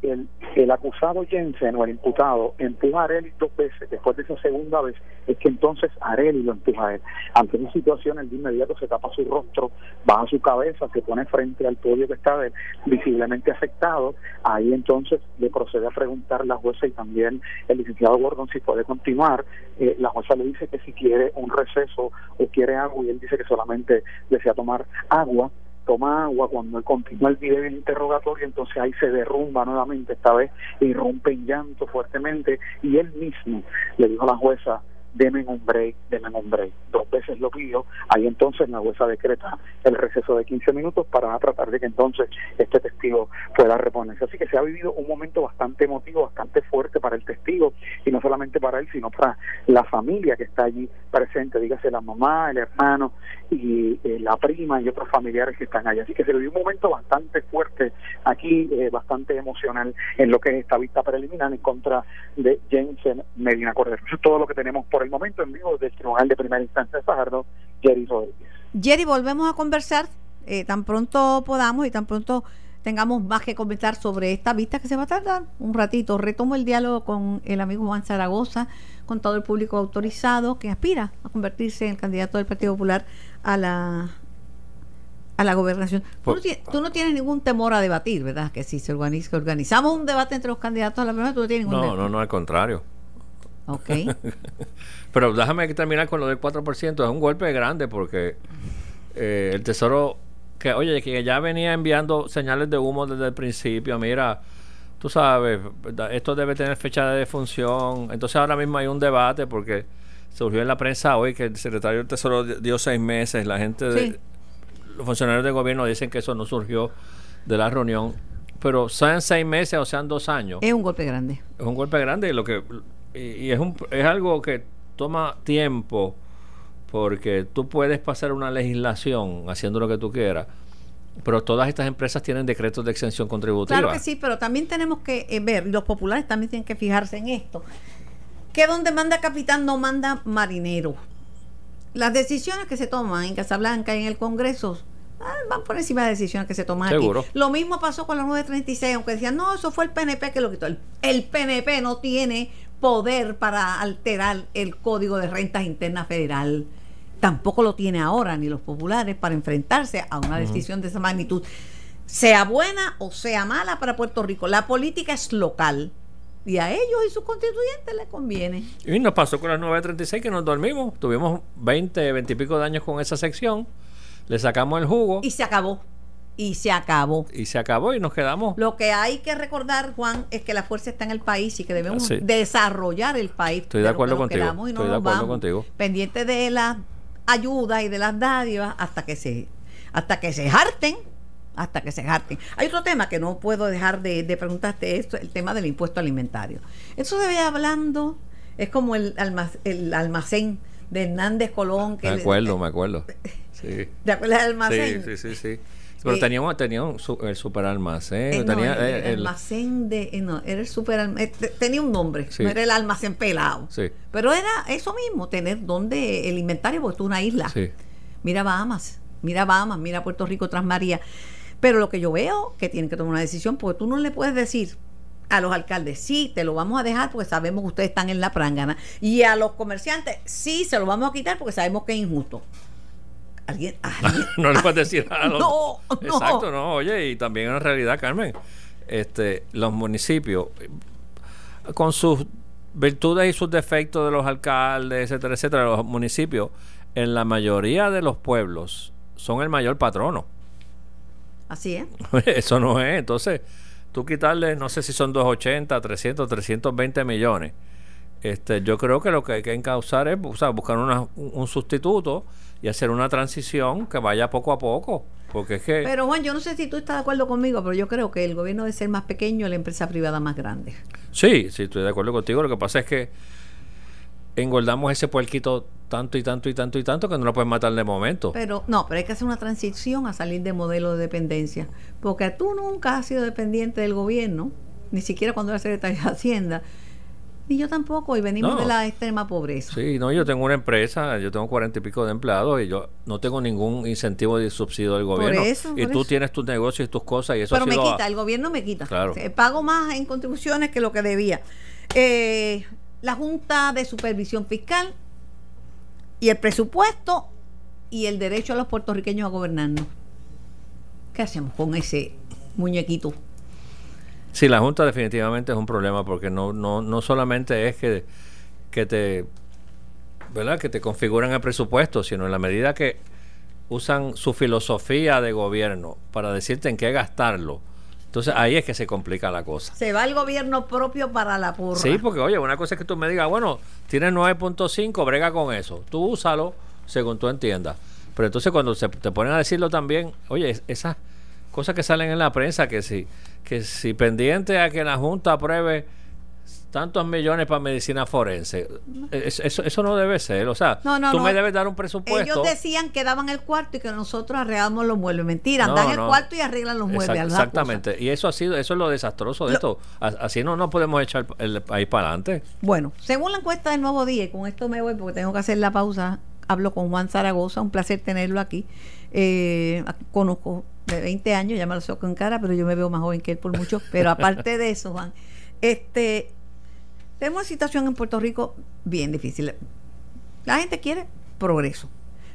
el, el acusado Jensen o el imputado empuja a Areli dos veces, después de esa segunda vez, es que entonces Areli lo empuja a él. Ante esa situación, él de inmediato se tapa su rostro, baja su cabeza, se pone frente al podio que está visiblemente afectado. Ahí entonces le procede a preguntar la jueza y también el licenciado Gordon si puede continuar. Eh, la jueza le dice que si quiere un receso o quiere agua y él dice que solamente desea tomar agua toma agua, cuando él continúa el video del interrogatorio, entonces ahí se derrumba nuevamente, esta vez irrumpe en llanto fuertemente y él mismo le dijo a la jueza, deme un break, deme un break. Dos veces lo pidió, ahí entonces la jueza decreta el receso de 15 minutos para tratar de que entonces este testigo pueda reponerse. Así que se ha vivido un momento bastante emotivo, bastante fuerte para el testigo, y no solamente para él, sino para la familia que está allí presente, dígase la mamá, el hermano y eh, la prima y otros familiares que están allí. Así que se vivió un momento bastante fuerte aquí, eh, bastante emocional en lo que es esta vista preliminar en contra de Jensen Medina Cordero. Eso es todo lo que tenemos por el momento en vivo del Tribunal de Primera Instancia de Fajardo, Jerry Rodríguez. Jerry, volvemos a conversar eh, tan pronto podamos y tan pronto tengamos más que comentar sobre esta vista que se va a tardar un ratito. Retomo el diálogo con el amigo Juan Zaragoza, con todo el público autorizado que aspira a convertirse en el candidato del Partido Popular a la a la gobernación. Tú, no tienes, ningún temor a debatir, ¿verdad? Que si se organiza, organizamos un debate entre los candidatos a la primera, tú no tienes ningún No, no, no, al contrario. Ok. Pero déjame terminar con lo del 4%. Es un golpe grande porque eh, el Tesoro, que oye, que ya venía enviando señales de humo desde el principio. Mira, tú sabes, esto debe tener fecha de defunción. Entonces ahora mismo hay un debate porque surgió en la prensa hoy que el secretario del Tesoro dio seis meses. La gente, de, los funcionarios del gobierno dicen que eso no surgió de la reunión. Pero sean seis meses o sean dos años. Es un golpe grande. Es un golpe grande. Lo que y, es, un, es algo que toma tiempo porque tú puedes pasar una legislación haciendo lo que tú quieras, pero todas estas empresas tienen decretos de exención contributiva. Claro que sí, pero también tenemos que eh, ver, los populares también tienen que fijarse en esto, que donde manda capitán no manda marinero. Las decisiones que se toman en Casablanca y en el Congreso ah, van por encima de decisiones que se toman Seguro. aquí. Lo mismo pasó con la 936, aunque decían, no, eso fue el PNP que lo quitó. el PNP no tiene poder para alterar el Código de Rentas Internas Federal. Tampoco lo tiene ahora ni los populares para enfrentarse a una decisión de esa magnitud, sea buena o sea mala para Puerto Rico. La política es local y a ellos y sus constituyentes les conviene. Y nos pasó con la 936 que nos dormimos. Tuvimos 20, 20 y pico de años con esa sección. Le sacamos el jugo. Y se acabó y se acabó. Y se acabó y nos quedamos. Lo que hay que recordar, Juan, es que la fuerza está en el país y que debemos desarrollar el país. Estoy de acuerdo contigo. Estoy de acuerdo contigo. Pendiente de las ayudas y de las dádivas hasta que se hasta que se harten hasta que se harten. Hay otro tema que no puedo dejar de, preguntarte, esto, el tema del impuesto alimentario. Eso debe hablando, es como el, almacén, el almacén de Hernández Colón. Que me acuerdo, me acuerdo. Sí. ¿Te acuerdas del almacén? Sí, sí, sí, sí. Pero eh, teníamos, tenía un, el super almacén. Eh, tenía, el, almacén de. Eh, no, era el super Tenía un nombre, no era el almacén pelado. Sí. Pero era eso mismo, tener donde el inventario, porque es una isla. Sí. Mira Bahamas, mira Bahamas, mira Puerto Rico tras María. Pero lo que yo veo que tienen que tomar una decisión, porque tú no le puedes decir a los alcaldes, sí, te lo vamos a dejar porque sabemos que ustedes están en la prangana. Y a los comerciantes, sí, se lo vamos a quitar porque sabemos que es injusto. ¿Alguien? no le puedes decir nada. No, Exacto, no. Oye, y también en realidad, Carmen, este, los municipios, con sus virtudes y sus defectos de los alcaldes, etcétera, etcétera, los municipios, en la mayoría de los pueblos, son el mayor patrono. Así es. Eso no es. Entonces, tú quitarle, no sé si son 280, 300, 320 millones Este, yo creo que lo que hay que encauzar es o sea, buscar una- un sustituto y hacer una transición que vaya poco a poco. Porque es que. Pero Juan, yo no sé si tú estás de acuerdo conmigo, pero yo creo que el gobierno debe ser más pequeño y la empresa privada más grande. Sí, sí, estoy de acuerdo contigo. Lo que pasa es que engordamos ese puerquito tanto y tanto y tanto y tanto que no lo puedes matar de momento. Pero no, pero hay que hacer una transición a salir de modelo de dependencia, porque tú nunca has sido dependiente del gobierno, ni siquiera cuando eras secretario de Hacienda, ni yo tampoco, y venimos No. de la extrema pobreza. Sí, no, yo tengo una empresa, yo tengo cuarenta y pico de empleados y yo no tengo ningún incentivo de subsidio del gobierno. eso, y por tú eso. tienes tus negocios y tus cosas y eso pero ha me sido a- quita, el gobierno me quita. Claro. Sea, pago más en contribuciones que lo que debía. Eh, la Junta de Supervisión Fiscal y el presupuesto y el derecho a los puertorriqueños a gobernarnos. ¿Qué hacemos con ese muñequito? Sí, la Junta definitivamente es un problema porque no, no, no solamente es que, que te ¿verdad? que te configuran el presupuesto, sino en la medida que usan su filosofía de gobierno para decirte en qué gastarlo. Entonces ahí es que se complica la cosa. Se va el gobierno propio para la porra. Sí, porque oye, una cosa es que tú me digas, bueno, tienes 9.5, brega con eso. Tú úsalo según tú entiendas. Pero entonces cuando se te ponen a decirlo también, oye, es- esas cosas que salen en la prensa, que si, que si pendiente a que la Junta apruebe tantos millones para medicina forense, es- eso, eso no debe ser. O sea, No, no, tú no. me debes dar un presupuesto. Ellos decían que daban el cuarto y que nosotros arreglamos los muebles. Mentira, dan el cuarto y arreglan los muebles. Exact- exactamente. Y eso ha sido, eso es lo desastroso de Lo- esto. Así no, no podemos echar el país para adelante. Bueno, según la encuesta del Nuevo Día, y con esto me voy porque tengo que hacer la pausa, hablo con Juan Zaragoza, un placer tenerlo aquí. Eh, conozco de 20 años, ya me lo soco en cara, pero yo me veo más joven que él por mucho. Pero aparte de eso, Juan, este, tenemos una situación en Puerto Rico bien difícil. La gente quiere progreso.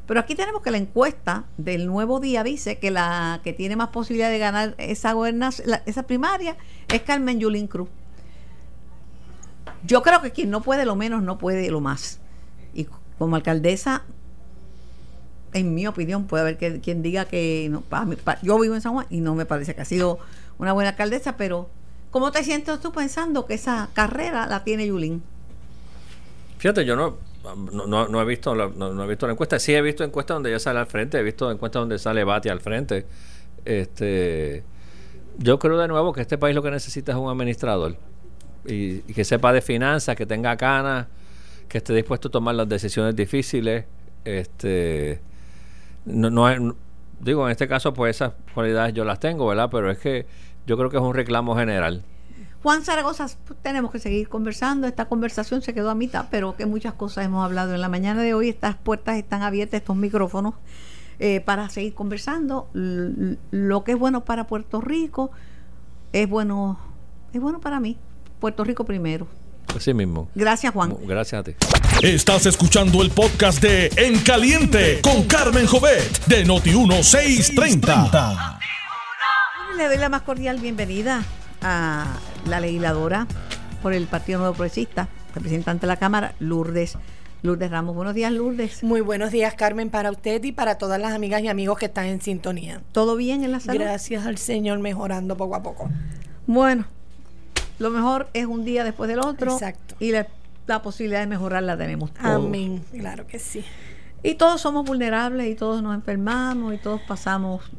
Pero aquí tenemos que la encuesta del nuevo día dice que la que tiene más posibilidad de ganar esa gobernación, la- esa primaria es Carmen Yulín Cruz. Yo creo que quien no puede lo menos no puede lo más. Y como alcaldesa, en mi opinión, puede haber que, quien diga que no, pa- mi- pa- yo vivo en San Juan y no me parece que ha sido una buena alcaldesa, pero ¿cómo te sientes tú pensando que esa carrera la tiene Yulín? Fíjate, yo no, no, no- he visto la, no, he visto la encuesta. Sí he visto encuestas donde ella sale al frente, he visto encuestas donde sale Bati al frente. Este, yo creo de nuevo que este país lo que necesita es un administrador y, y que sepa de finanzas, que tenga ganas, que esté dispuesto a tomar las decisiones difíciles. Este, no, no no- digo, en este caso, pues esas cualidades yo las tengo, ¿verdad? Pero es que yo creo que es un reclamo general. Juan Zaragoza, tenemos que seguir conversando. Esta conversación se quedó a mitad, pero que muchas cosas hemos hablado en la mañana de hoy. Estas puertas están abiertas, estos micrófonos, eh, para seguir conversando. Lo que es bueno para Puerto Rico es bueno, es bueno para mí. Puerto Rico primero. Así mismo. Gracias, Juan. Gracias a ti. Estás escuchando el podcast de En Caliente con Carmen Jovet de Noti1630. Le doy la más cordial bienvenida a la legisladora por el Partido Nuevo Progresista, representante de la Cámara, Lourdes. Lourdes Ramos. Buenos días, Lourdes. Muy buenos días, Carmen, para usted y para todas las amigas y amigos que están en sintonía. ¿Todo bien en la salud? Gracias al Señor, mejorando poco a poco. Bueno, lo mejor es un día después del otro. Exacto. Y la, la posibilidad de mejorar la tenemos todos. Amén. Claro que sí. Y todos somos vulnerables y todos nos enfermamos y todos pasamos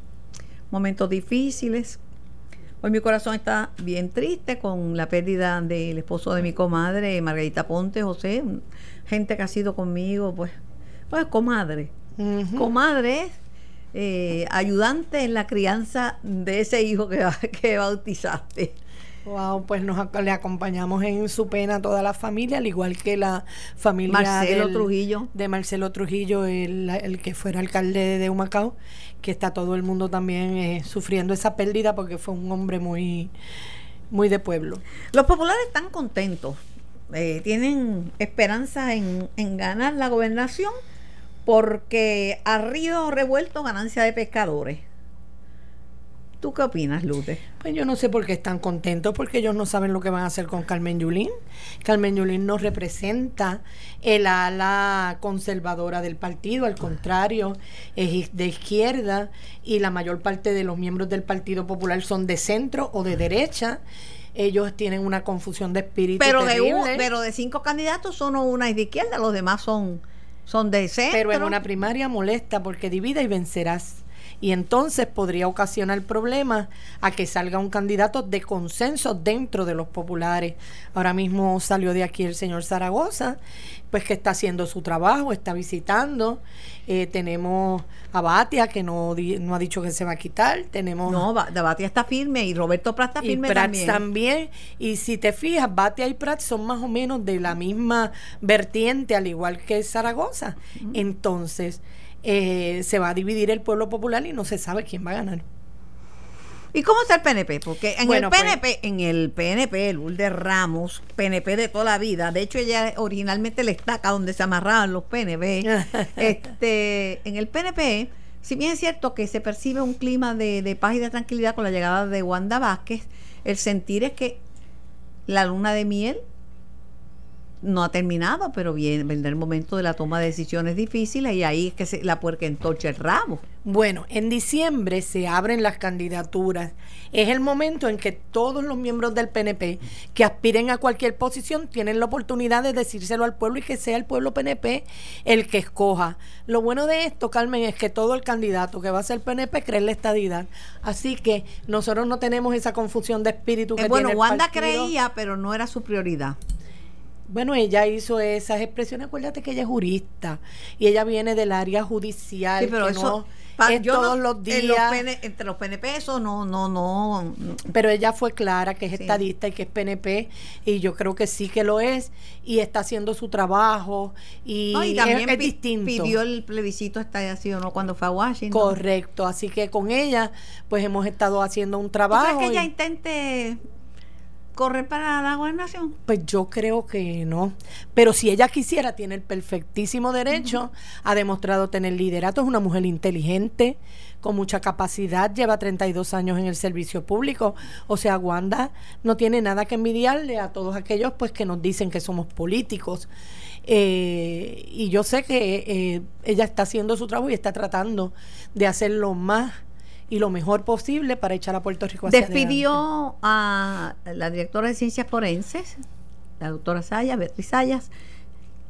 momentos difíciles. Hoy mi corazón está bien triste con la pérdida del esposo de mi comadre, Margarita Ponte, José, gente que ha sido conmigo, pues, pues comadre. Comadre eh, ayudante en la crianza de ese hijo que, que bautizaste. Wow, pues nos le acompañamos en su pena a toda la familia, al igual que la familia Marcelo del- Trujillo. de Marcelo Trujillo, el, el que fuera alcalde de Humacao, que está todo el mundo también eh, sufriendo esa pérdida porque fue un hombre muy, muy de pueblo. Los populares están contentos, eh, tienen esperanza en, en ganar la gobernación porque ha río revuelto ganancia de pescadores. ¿Tú qué opinas, Lute? Pues yo no sé por qué están contentos, porque ellos no saben lo que van a hacer con Carmen Yulín. Carmen Yulín no representa el ala conservadora del partido, al contrario, es de izquierda y la mayor parte de los miembros del Partido Popular son de centro o de derecha. ellos tienen una confusión de espíritu Pero de, un- pero de cinco candidatos, solo una es de izquierda, los demás son, son de centro. Pero en una primaria molesta porque divida y vencerás. Y entonces podría ocasionar problemas a que salga un candidato de consenso dentro de los populares. Ahora mismo salió de aquí el señor Zaragoza, pues que está haciendo su trabajo, está visitando. Eh, tenemos a Batia, que no, no ha dicho que se va a quitar. Tenemos No, Ba- Batia está firme y Roberto Prat está y firme Prats también. también. Y si te fijas, Batia y Prats son más o menos de la misma vertiente, al igual que Zaragoza. Entonces, eh, se va a dividir el pueblo popular y no se sabe quién va a ganar. ¿Y cómo está el PNP? Porque en Bueno, el pues- PNP, en el PNP, Lourdes Ramos, PNP de toda la vida, de hecho ella originalmente le estaca donde se amarraban los PNP. este, en el PNP, si bien es cierto que se percibe un clima de, de paz y de tranquilidad con la llegada de Wanda Vázquez, el sentir es que la luna de miel no ha terminado, pero viene, vendrá el momento de la toma de decisiones difíciles y ahí es que se, la puerca entorcha el rabo. Bueno, en diciembre se abren las candidaturas. Es el momento en que todos los miembros del PNP que aspiren a cualquier posición tienen la oportunidad de decírselo al pueblo y que sea el pueblo PNP el que escoja. Lo bueno de esto, Carmen, es que todo el candidato que va a ser PNP cree en la estadidad. Así que nosotros no tenemos esa confusión de espíritu que Eh, bueno, tiene el Wanda partido. creía, pero no era su prioridad. Bueno, ella hizo esas expresiones. Acuérdate que ella es jurista y ella viene del área judicial. Sí, pero que eso no pa- es yo no- todos los en días. PN entre los PNP eso no, no, no. Pero ella fue clara que es Sí. estadista y que es PNP y yo creo que sí que lo es y está haciendo su trabajo y, No, y es- también es, pi- distinto. pidió el plebiscito está así o no cuando fue a Washington. Correcto, así que con ella pues hemos estado haciendo un ¿Tú trabajo. crees que ella intente correr para la gobernación? Pues yo creo que no. Pero si ella quisiera, tiene el perfectísimo derecho. Ha demostrado tener liderato. Es una mujer inteligente, con mucha capacidad. Lleva 32 años en el servicio público. O sea, Wanda no tiene nada que envidiarle a todos aquellos pues que nos dicen que somos políticos. Eh, y yo sé que eh, ella está haciendo su trabajo y está tratando de hacer lo más y lo mejor posible para echar a Puerto Rico hacia adelante. Despidió a la directora de ciencias forenses, la doctora Sayas, Beatriz Sayas,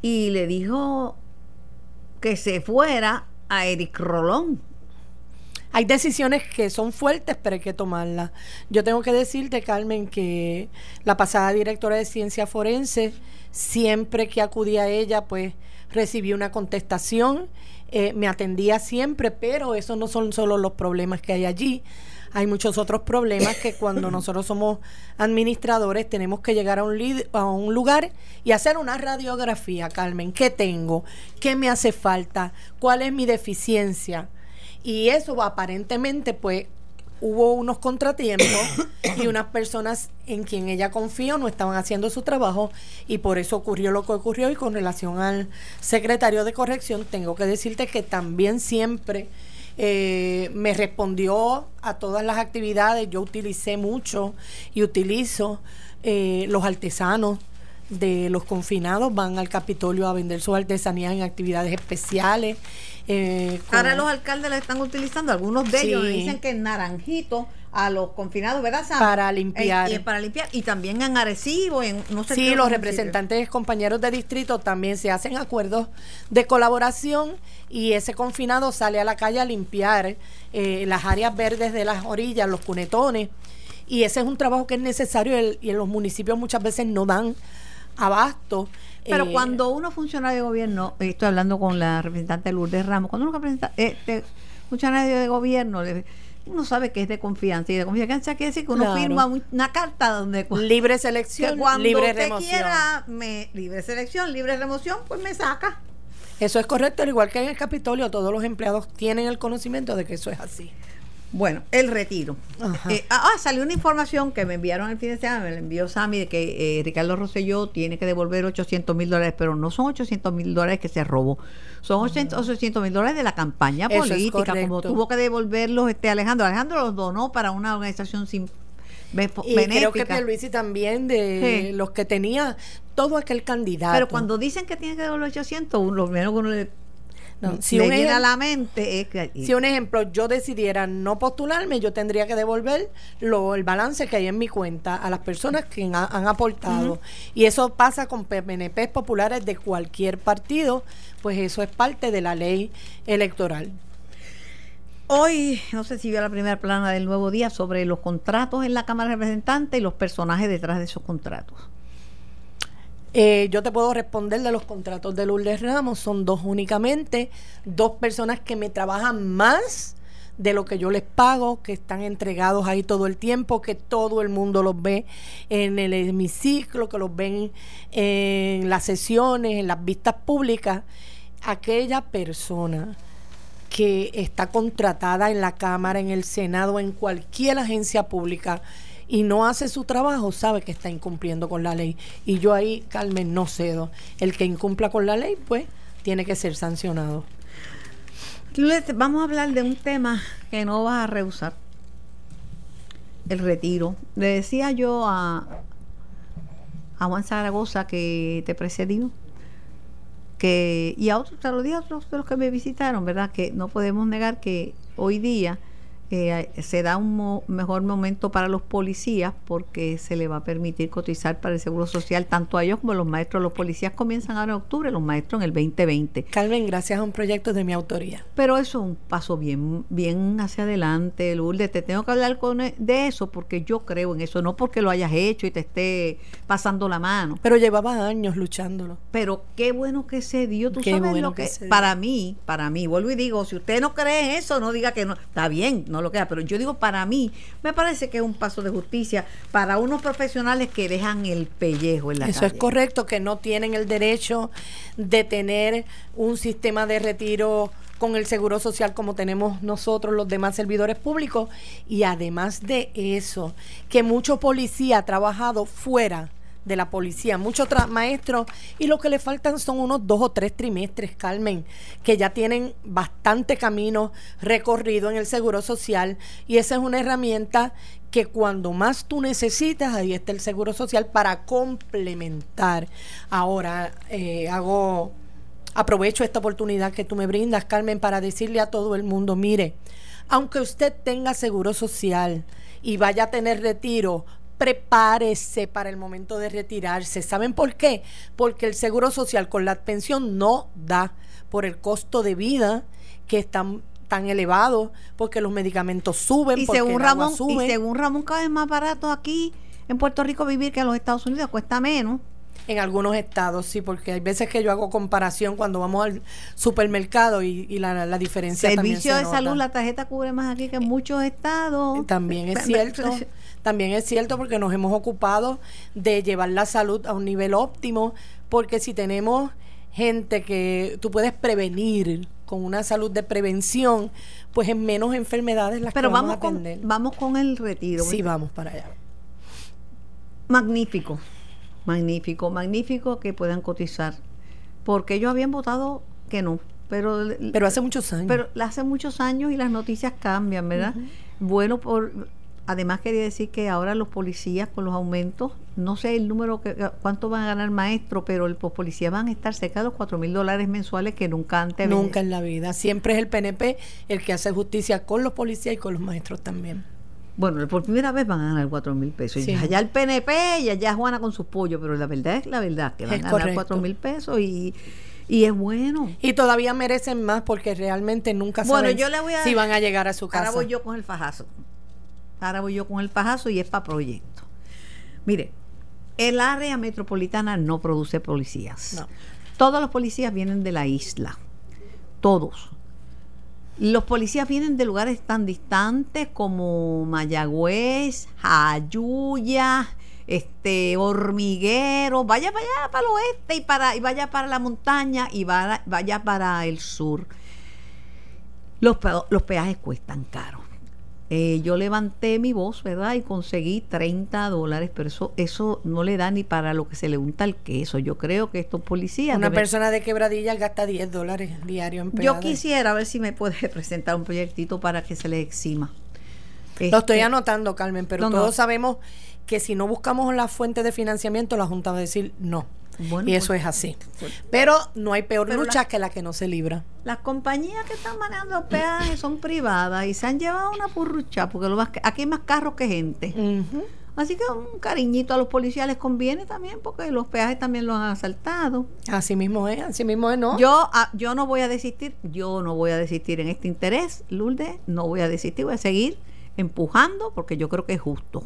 y le dijo que se fuera a Eric Rolón. Hay decisiones que son fuertes, pero hay que tomarlas. Yo tengo que decirte, Carmen, que la pasada directora de ciencia forense, siempre que acudía a ella, pues recibí una contestación, eh, me atendía siempre, pero esos no son solo los problemas que hay allí. Hay muchos otros problemas que cuando nosotros somos administradores tenemos que llegar a un, lid- a un lugar y hacer una radiografía, Carmen. ¿Qué tengo? ¿Qué me hace falta? ¿Cuál es mi deficiencia? Y eso aparentemente, pues, hubo unos contratiempos y unas personas en quien ella confió no estaban haciendo su trabajo y por eso ocurrió lo que ocurrió. Y con relación al secretario de corrección, tengo que decirte que también siempre eh, me respondió a todas las actividades. Yo utilicé mucho y utilizo eh, los artesanos de los confinados van al Capitolio a vender sus artesanías en actividades especiales. eh, con- Ahora los alcaldes la están utilizando, algunos de ellos Sí. dicen que en Naranjito a los confinados, ¿verdad, Sam? Para limpiar. Eh, y para limpiar. Y también en Arecibo, en no sé Sí, los representantes compañeros de distrito también se hacen acuerdos de colaboración y ese confinado sale a la calle a limpiar eh, las áreas verdes de las orillas, los cunetones. Y ese es un trabajo que es necesario el- y en los municipios muchas veces no dan abasto. Pero Eh, cuando uno funcionario de gobierno, eh, estoy hablando con la representante Lourdes Ramos, cuando uno representa, este, funcionario de gobierno, uno sabe que es de confianza y de confianza quiere decir que uno Claro. firma un- una carta donde libre selección, cuando libre usted remoción. quiera me, libre selección, libre remoción, pues me saca. Eso es correcto, al igual que en el Capitolio, todos los empleados tienen el conocimiento de que eso es así. Bueno, el retiro. Eh, ah, ah, salió una información que me enviaron el fin de semana, me la envió Sammy, de que eh, Ricardo Rosselló tiene que devolver 800 mil dólares, pero no son 800 mil dólares que se robó, son 800 mil dólares de la campaña Eso política, como tuvo que devolverlos este Alejandro. Alejandro los donó para una organización sin Y creo que. Pierluisi también de Sí. los que tenía todo aquel candidato. Pero cuando dicen que tiene que devolver 800, uno- lo primero que uno le No, si le un viene a ejem- la mente es que Si un ejemplo, yo decidiera no postularme, yo tendría que devolver lo, el balance que hay en mi cuenta a las personas que han, han aportado. Y eso pasa con PNP populares de cualquier partido, pues eso es parte de la ley electoral. Hoy, no sé si vio la primera plana del nuevo día sobre los contratos en la Cámara de Representantes y los personajes detrás de esos contratos. Eh, yo te puedo responder de los contratos de Lourdes Ramos, son dos únicamente, dos personas que me trabajan más de lo que yo les pago, que están entregados ahí todo el tiempo, que todo el mundo los ve en el hemiciclo, que los ven en las sesiones, en las vistas públicas. Aquella persona que está contratada en la Cámara, en el Senado, en cualquier agencia pública y no hace su trabajo, sabe que está incumpliendo con la ley. Y yo ahí, Carmen, no cedo. El que incumpla con la ley, pues, tiene que ser sancionado. Vamos a hablar de un tema que no vas a rehusar. El retiro. Le decía yo a, a Juan Zaragoza que te precedió que y a otros, te lo dije a otros de los que me visitaron, ¿verdad? Que no podemos negar que hoy día eh, se da un mo- mejor momento para los policías porque se le va a permitir cotizar para el Seguro Social tanto a ellos como a los maestros. Los policías comienzan ahora en octubre, los maestros en el 2020. Carmen, gracias a un proyecto de mi autoría. Pero eso es un paso bien, bien hacia adelante, Lourdes. Te tengo que hablar con, e- de eso porque yo creo en eso, no porque lo hayas hecho y te esté pasando la mano. Pero llevaba años luchándolo. Pero qué bueno que se dio. Tú Qué sabes bueno lo que, que se dio. para mí, para mí, vuelvo y digo, si usted no cree en eso, no diga que no. Está bien, no lo queda. Pero yo digo, para mí, me parece que es un paso de justicia para unos profesionales que dejan el pellejo en la Eso calle. es correcto, que no tienen el derecho de tener un sistema de retiro con el seguro social como tenemos nosotros los demás servidores públicos y además de eso, que mucho policía ha trabajado fuera de la policía, muchos maestros y lo que le faltan son unos dos o tres trimestres, Carmen, que ya tienen bastante camino recorrido en el seguro social y esa es una herramienta que cuando más tú necesitas, ahí está el seguro social para complementar. Ahora eh, hago, aprovecho esta oportunidad que tú me brindas, Carmen, para decirle a todo el mundo, mire, aunque usted tenga seguro social y vaya a tener retiro, prepárese para el momento de retirarse. ¿Saben por qué? Porque el seguro social con la pensión no da por el costo de vida que es tan, elevado, porque los medicamentos suben, y porque según el agua Ramón, sube. y según Ramón, cada vez más barato aquí en Puerto Rico vivir que en los Estados Unidos cuesta menos. En algunos estados, sí, porque hay veces que yo hago comparación cuando vamos al supermercado y, y la, la diferencia también Servicio se de nota. salud, la tarjeta cubre más aquí que en muchos estados. También es cierto, también es cierto porque nos hemos ocupado de llevar la salud a un nivel óptimo, porque si tenemos gente que tú puedes prevenir con una salud de prevención, pues en menos enfermedades las Pero que vamos, vamos a con, atender. vamos con el retiro. Sí, vamos para allá. Magnífico, magnífico, magnífico que puedan cotizar. Porque ellos habían votado que no. Pero, Pero hace muchos años. pero hace muchos años y las noticias cambian, ¿verdad? Bueno, por además quería decir que ahora los policías con los aumentos, no sé el número, que cuánto van a ganar maestro, pero los policías van a estar cerca de los 4 mil dólares mensuales que nunca antes Nunca en la vida. Siempre es el PNP el que hace justicia con los policías y con los maestros también. Bueno, por primera vez van a ganar 4 mil pesos. Sí. Y allá el PNP y allá Juana con sus pollos, pero la verdad es la verdad, que van Es a ganar correcto. 4 mil pesos y, y es bueno. Y todavía merecen más porque realmente nunca Bueno, saben yo le voy a- si van a llegar a su casa. Ahora voy yo con el fajazo. Ahora voy yo con el fajazo y es para proyecto. Mire, el área metropolitana no produce policías. No. Todos los policías vienen de la isla. Todos. Los policías vienen de lugares tan distantes como Mayagüez, Jayuya, este Hormiguero, vaya para allá, para el oeste y para y vaya para la montaña y vaya, vaya para el sur. Los, los peajes cuestan caro. Eh, yo levanté mi voz, ¿verdad? Y conseguí 30 dólares, pero eso, eso no le da ni para lo que se le unta el queso. Yo creo que estos policías... Una deben- persona de quebradilla gasta 10 dólares diario en yo quisiera ver si me puede presentar un proyectito para que se le exima. Lo estoy Este, anotando, Carmen, pero No, no. todos sabemos que si no buscamos la fuente de financiamiento, la Junta va a decir no. Bueno, y eso pues, es así. Pero no hay peor lucha la- que la que no se libra. Las compañías que están manejando peajes son privadas y se han llevado una purrucha porque lo más, aquí hay más carros que gente. Así que un cariñito a los policías les conviene también porque los peajes también los han asaltado. Así mismo es, así mismo es, ¿no? Yo, ah, yo no voy a desistir, yo no voy a desistir en este interés, Lourdes, no voy a desistir, voy a seguir empujando porque yo creo que es justo.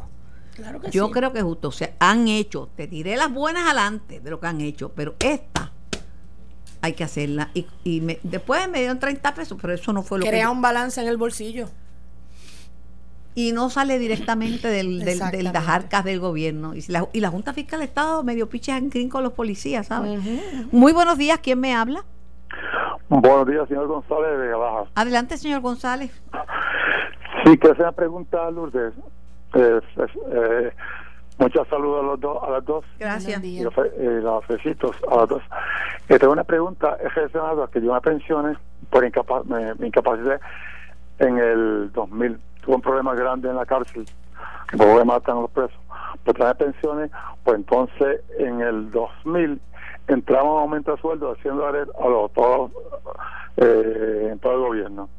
Claro que Yo sí. creo que justo. O sea, han hecho, te diré las buenas adelante de lo que han hecho, pero esta hay que hacerla. Y, y me- después me dieron 30 pesos, pero eso no fue lo que. Crea un balance en el bolsillo. y no sale directamente del, del, del- de las arcas del gobierno. Y, la, y la Junta Fiscal ha estado medio piches en crin con los policías, ¿sabes? Muy buenos días, ¿quién me habla? Buenos días, señor González de Baja. Adelante, señor González. Sí, que una pregunta Lourdes. Eh, eh, muchas saludos a, los dos, a las dos. Gracias. Y los eh, felicito a las dos. Eh, tengo una pregunta. Es relacionada a que yo me pensiones por incapa me, me incapacité en el 2000. Tuve un problema grande en la cárcel, que por me matan a los presos. Por traer pensiones, pues entonces en el 2000 entramos a aumento de sueldo de 100 dólares a los, todos, eh, en todo el gobierno.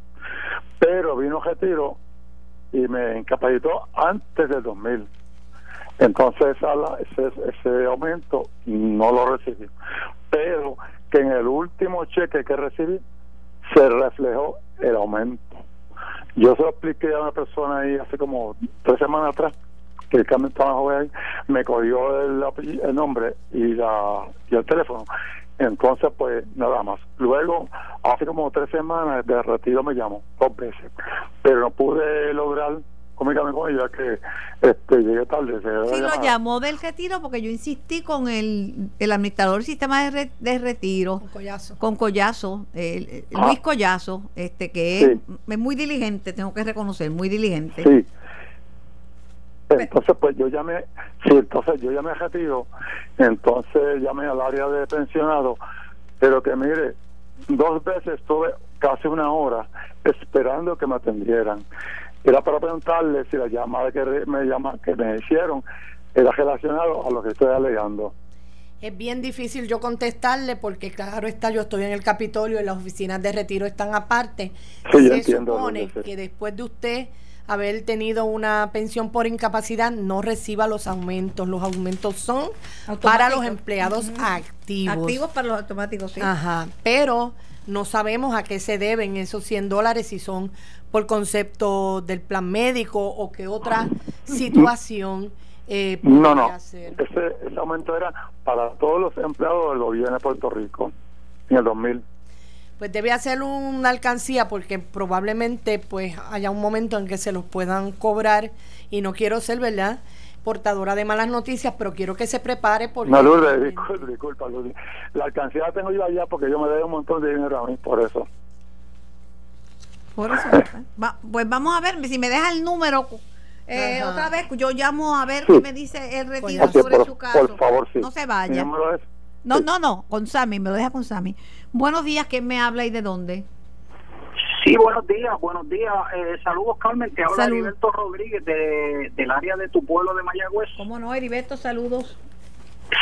Pero vino retiro y me incapacitó antes del 2000. Entonces ese, ese aumento no lo recibí. Pero que en el último cheque que recibí se reflejó el aumento. Yo se lo expliqué a una persona ahí hace como tres semanas atrás, que el cambio estaba joven ahí, me cogió el, el nombre y, la, y el teléfono. Entonces, pues nada más. Luego, hace como tres semanas de retiro me llamó dos veces, pero no pude lograr comunicarme con ella que este, llegué tarde. se Sí, lo llamó del retiro porque yo insistí con el, el administrador del sistema de, re- de retiro, Un collazo. con Collazo, el- el Ah. Luis Collazo, este que Sí. es, es muy diligente, tengo que reconocer, muy diligente. Sí. Entonces, pues yo llamé, sí, entonces yo llamé a retiro, entonces llamé al área de pensionado, pero que mire, dos veces estuve casi una hora esperando que me atendieran. Era para preguntarle si la llamada que me llama, que me hicieron era relacionado a lo que estoy alegando. Es bien difícil yo contestarle porque claro está, yo estoy en el Capitolio y las oficinas de retiro están aparte. Sí, Se supone que después de usted haber tenido una pensión por incapacidad no reciba los aumentos. Los aumentos son para los empleados activos. Activos para los automáticos, sí. Ajá, pero no sabemos a qué se deben esos 100 dólares, si son por concepto del plan médico o qué otra situación eh, No, no, ser. ese, ese aumento era para todos los empleados del gobierno de Puerto Rico en el 2000. Pues debe hacer una alcancía porque probablemente pues haya un momento en que se los puedan cobrar y no quiero ser, ¿verdad? portadora de malas noticias, pero quiero que se prepare porque No, Lourdes, disculpa, disculpa, Lourdes. La alcancía la tengo yo allá porque yo me doy un montón de dinero a mí, por eso. Por eso. Va- pues vamos a ver si me deja el número. eh, otra vez, yo llamo a ver Sí. qué me dice el retiro sobre por, su caso. por favor, sí. No se vaya. es No, sí. no, no, con Sammy, me lo deja con Sammy. Buenos días, ¿quién me habla y de dónde? Sí, buenos días, buenos días. Eh, saludos, Carmen. Te habla Saludos. Heriberto Rodríguez de, del área de tu pueblo de Mayagüez. ¿Cómo no, Heriberto? Saludos.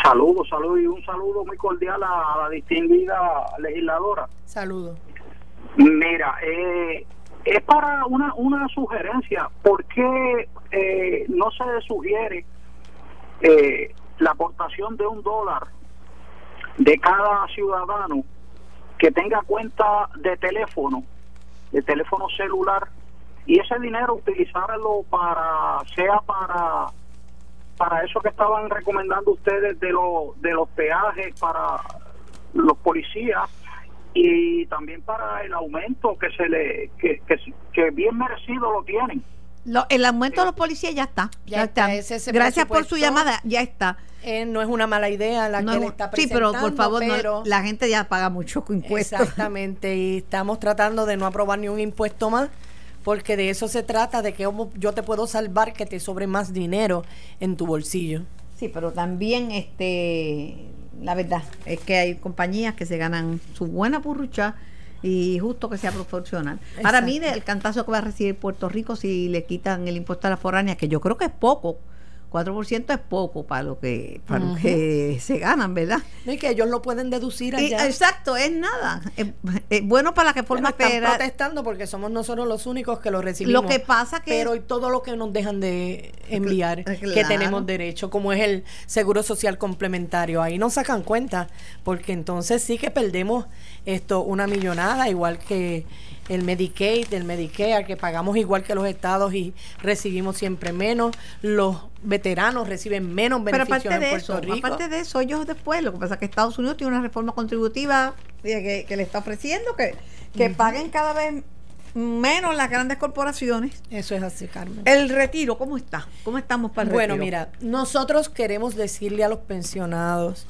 Saludos, saludos y un saludo muy cordial a, a la distinguida legisladora. Saludos. Mira, eh, es para una, una sugerencia. ¿Por qué eh, no se sugiere eh, la aportación de un dólar de cada ciudadano que tenga cuenta de teléfono, de teléfono celular, y ese dinero utilizarlo para, sea para para eso que estaban recomendando ustedes de, los de los peajes para los policías y también para el aumento que se le que, que, que bien merecido lo tienen Lo- el aumento de los policías ya está. Ya Ya, está, ese Gracias por su llamada, ya está. Eh, no es una mala idea la No que le está sí, pero presentando, por favor, no- la gente ya paga mucho impuestos. Exactamente, y estamos tratando de no aprobar ni un impuesto más, porque de eso se trata, de que yo te puedo salvar que te sobre más dinero en tu bolsillo. Sí, pero también este la verdad es que hay compañías que se ganan su buena purrucha y justo que sea proporcional. Para mí, Exacto. el cantazo que va a recibir Puerto Rico si le quitan el impuesto a la foránea, que yo creo que es poco, 4% es poco para lo que para lo que se ganan, ¿verdad? No, y que ellos lo pueden deducir Y- allá. exacto, es nada. Es, es bueno para la Bueno, reforma están federal. protestando porque somos nosotros los únicos que lo recibimos. Lo que pasa que- Pero y todo lo que nos dejan de enviar, que tenemos derecho, como es el seguro social complementario. Ahí no sacan cuenta, porque entonces sí que perdemos esto una millonada, igual que el Medicaid, el Medicare, que pagamos igual que los estados y recibimos siempre menos. Los veteranos reciben menos Pero beneficios aparte de en Puerto eso, Rico. aparte de eso, ellos después, lo que pasa es que Estados Unidos tiene una reforma contributiva eh, que, que le está ofreciendo que, que paguen cada vez menos las grandes corporaciones. Eso es así, Carmen. El retiro, ¿cómo está? ¿Cómo estamos para el Bueno, retiro? mira, nosotros queremos decirle a los pensionados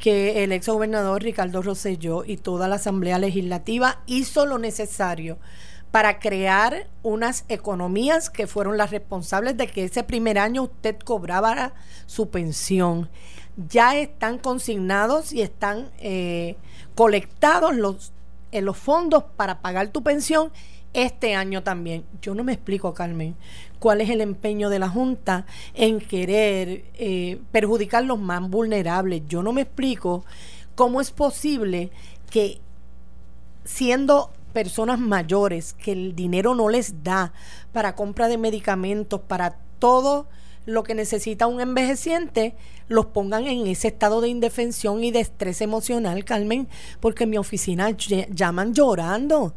que el ex gobernador Ricardo Rosselló y toda la Asamblea Legislativa hizo lo necesario para crear unas economías que fueron las responsables de que ese primer año usted cobraba su pensión. Ya están consignados y están eh, colectados los, en los fondos para pagar tu pensión este año también. Yo no me explico, Carmen, cuál es el empeño de la Junta en querer eh, perjudicar los más vulnerables. Yo no me explico cómo es posible que siendo personas mayores que el dinero no les da para compra de medicamentos, para todo lo que necesita un envejeciente, los pongan en ese estado de indefensión y de estrés emocional, Carmen, porque en mi oficina ll- llaman llorando.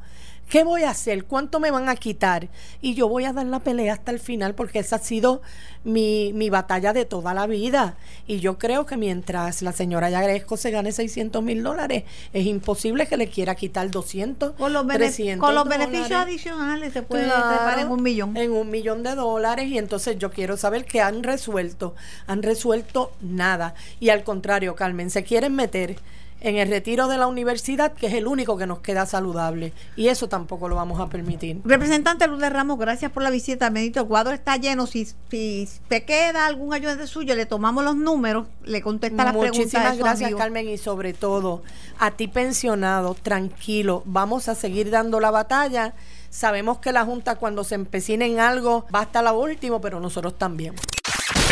¿Qué voy a hacer? ¿Cuánto me van a quitar? Y yo voy a dar la pelea hasta el final porque esa ha sido mi, mi batalla de toda la vida. Y yo creo que mientras la señora Yagresco se gane 600 mil dólares, es imposible que le quiera quitar 200, con los, bene- 300 con los dólares. beneficios adicionales se puede Claro, en un millón. En un millón de dólares. Y entonces yo quiero saber qué han resuelto. Han resuelto nada. Y al contrario, Carmen, se quieren meter en el retiro de la universidad, que es el único que nos queda saludable. Y eso tampoco lo vamos a permitir. Representante Luz de Ramos, gracias por la visita. Benito, el cuadro está lleno. Si, si te queda algún ayudante suyo, le tomamos los números, le contesta las preguntas. Muchísimas gracias, amigos. Carmen, y sobre todo a ti pensionado, tranquilo, vamos a seguir dando la batalla. Sabemos que la Junta cuando se empecine en algo va hasta la último, pero nosotros también.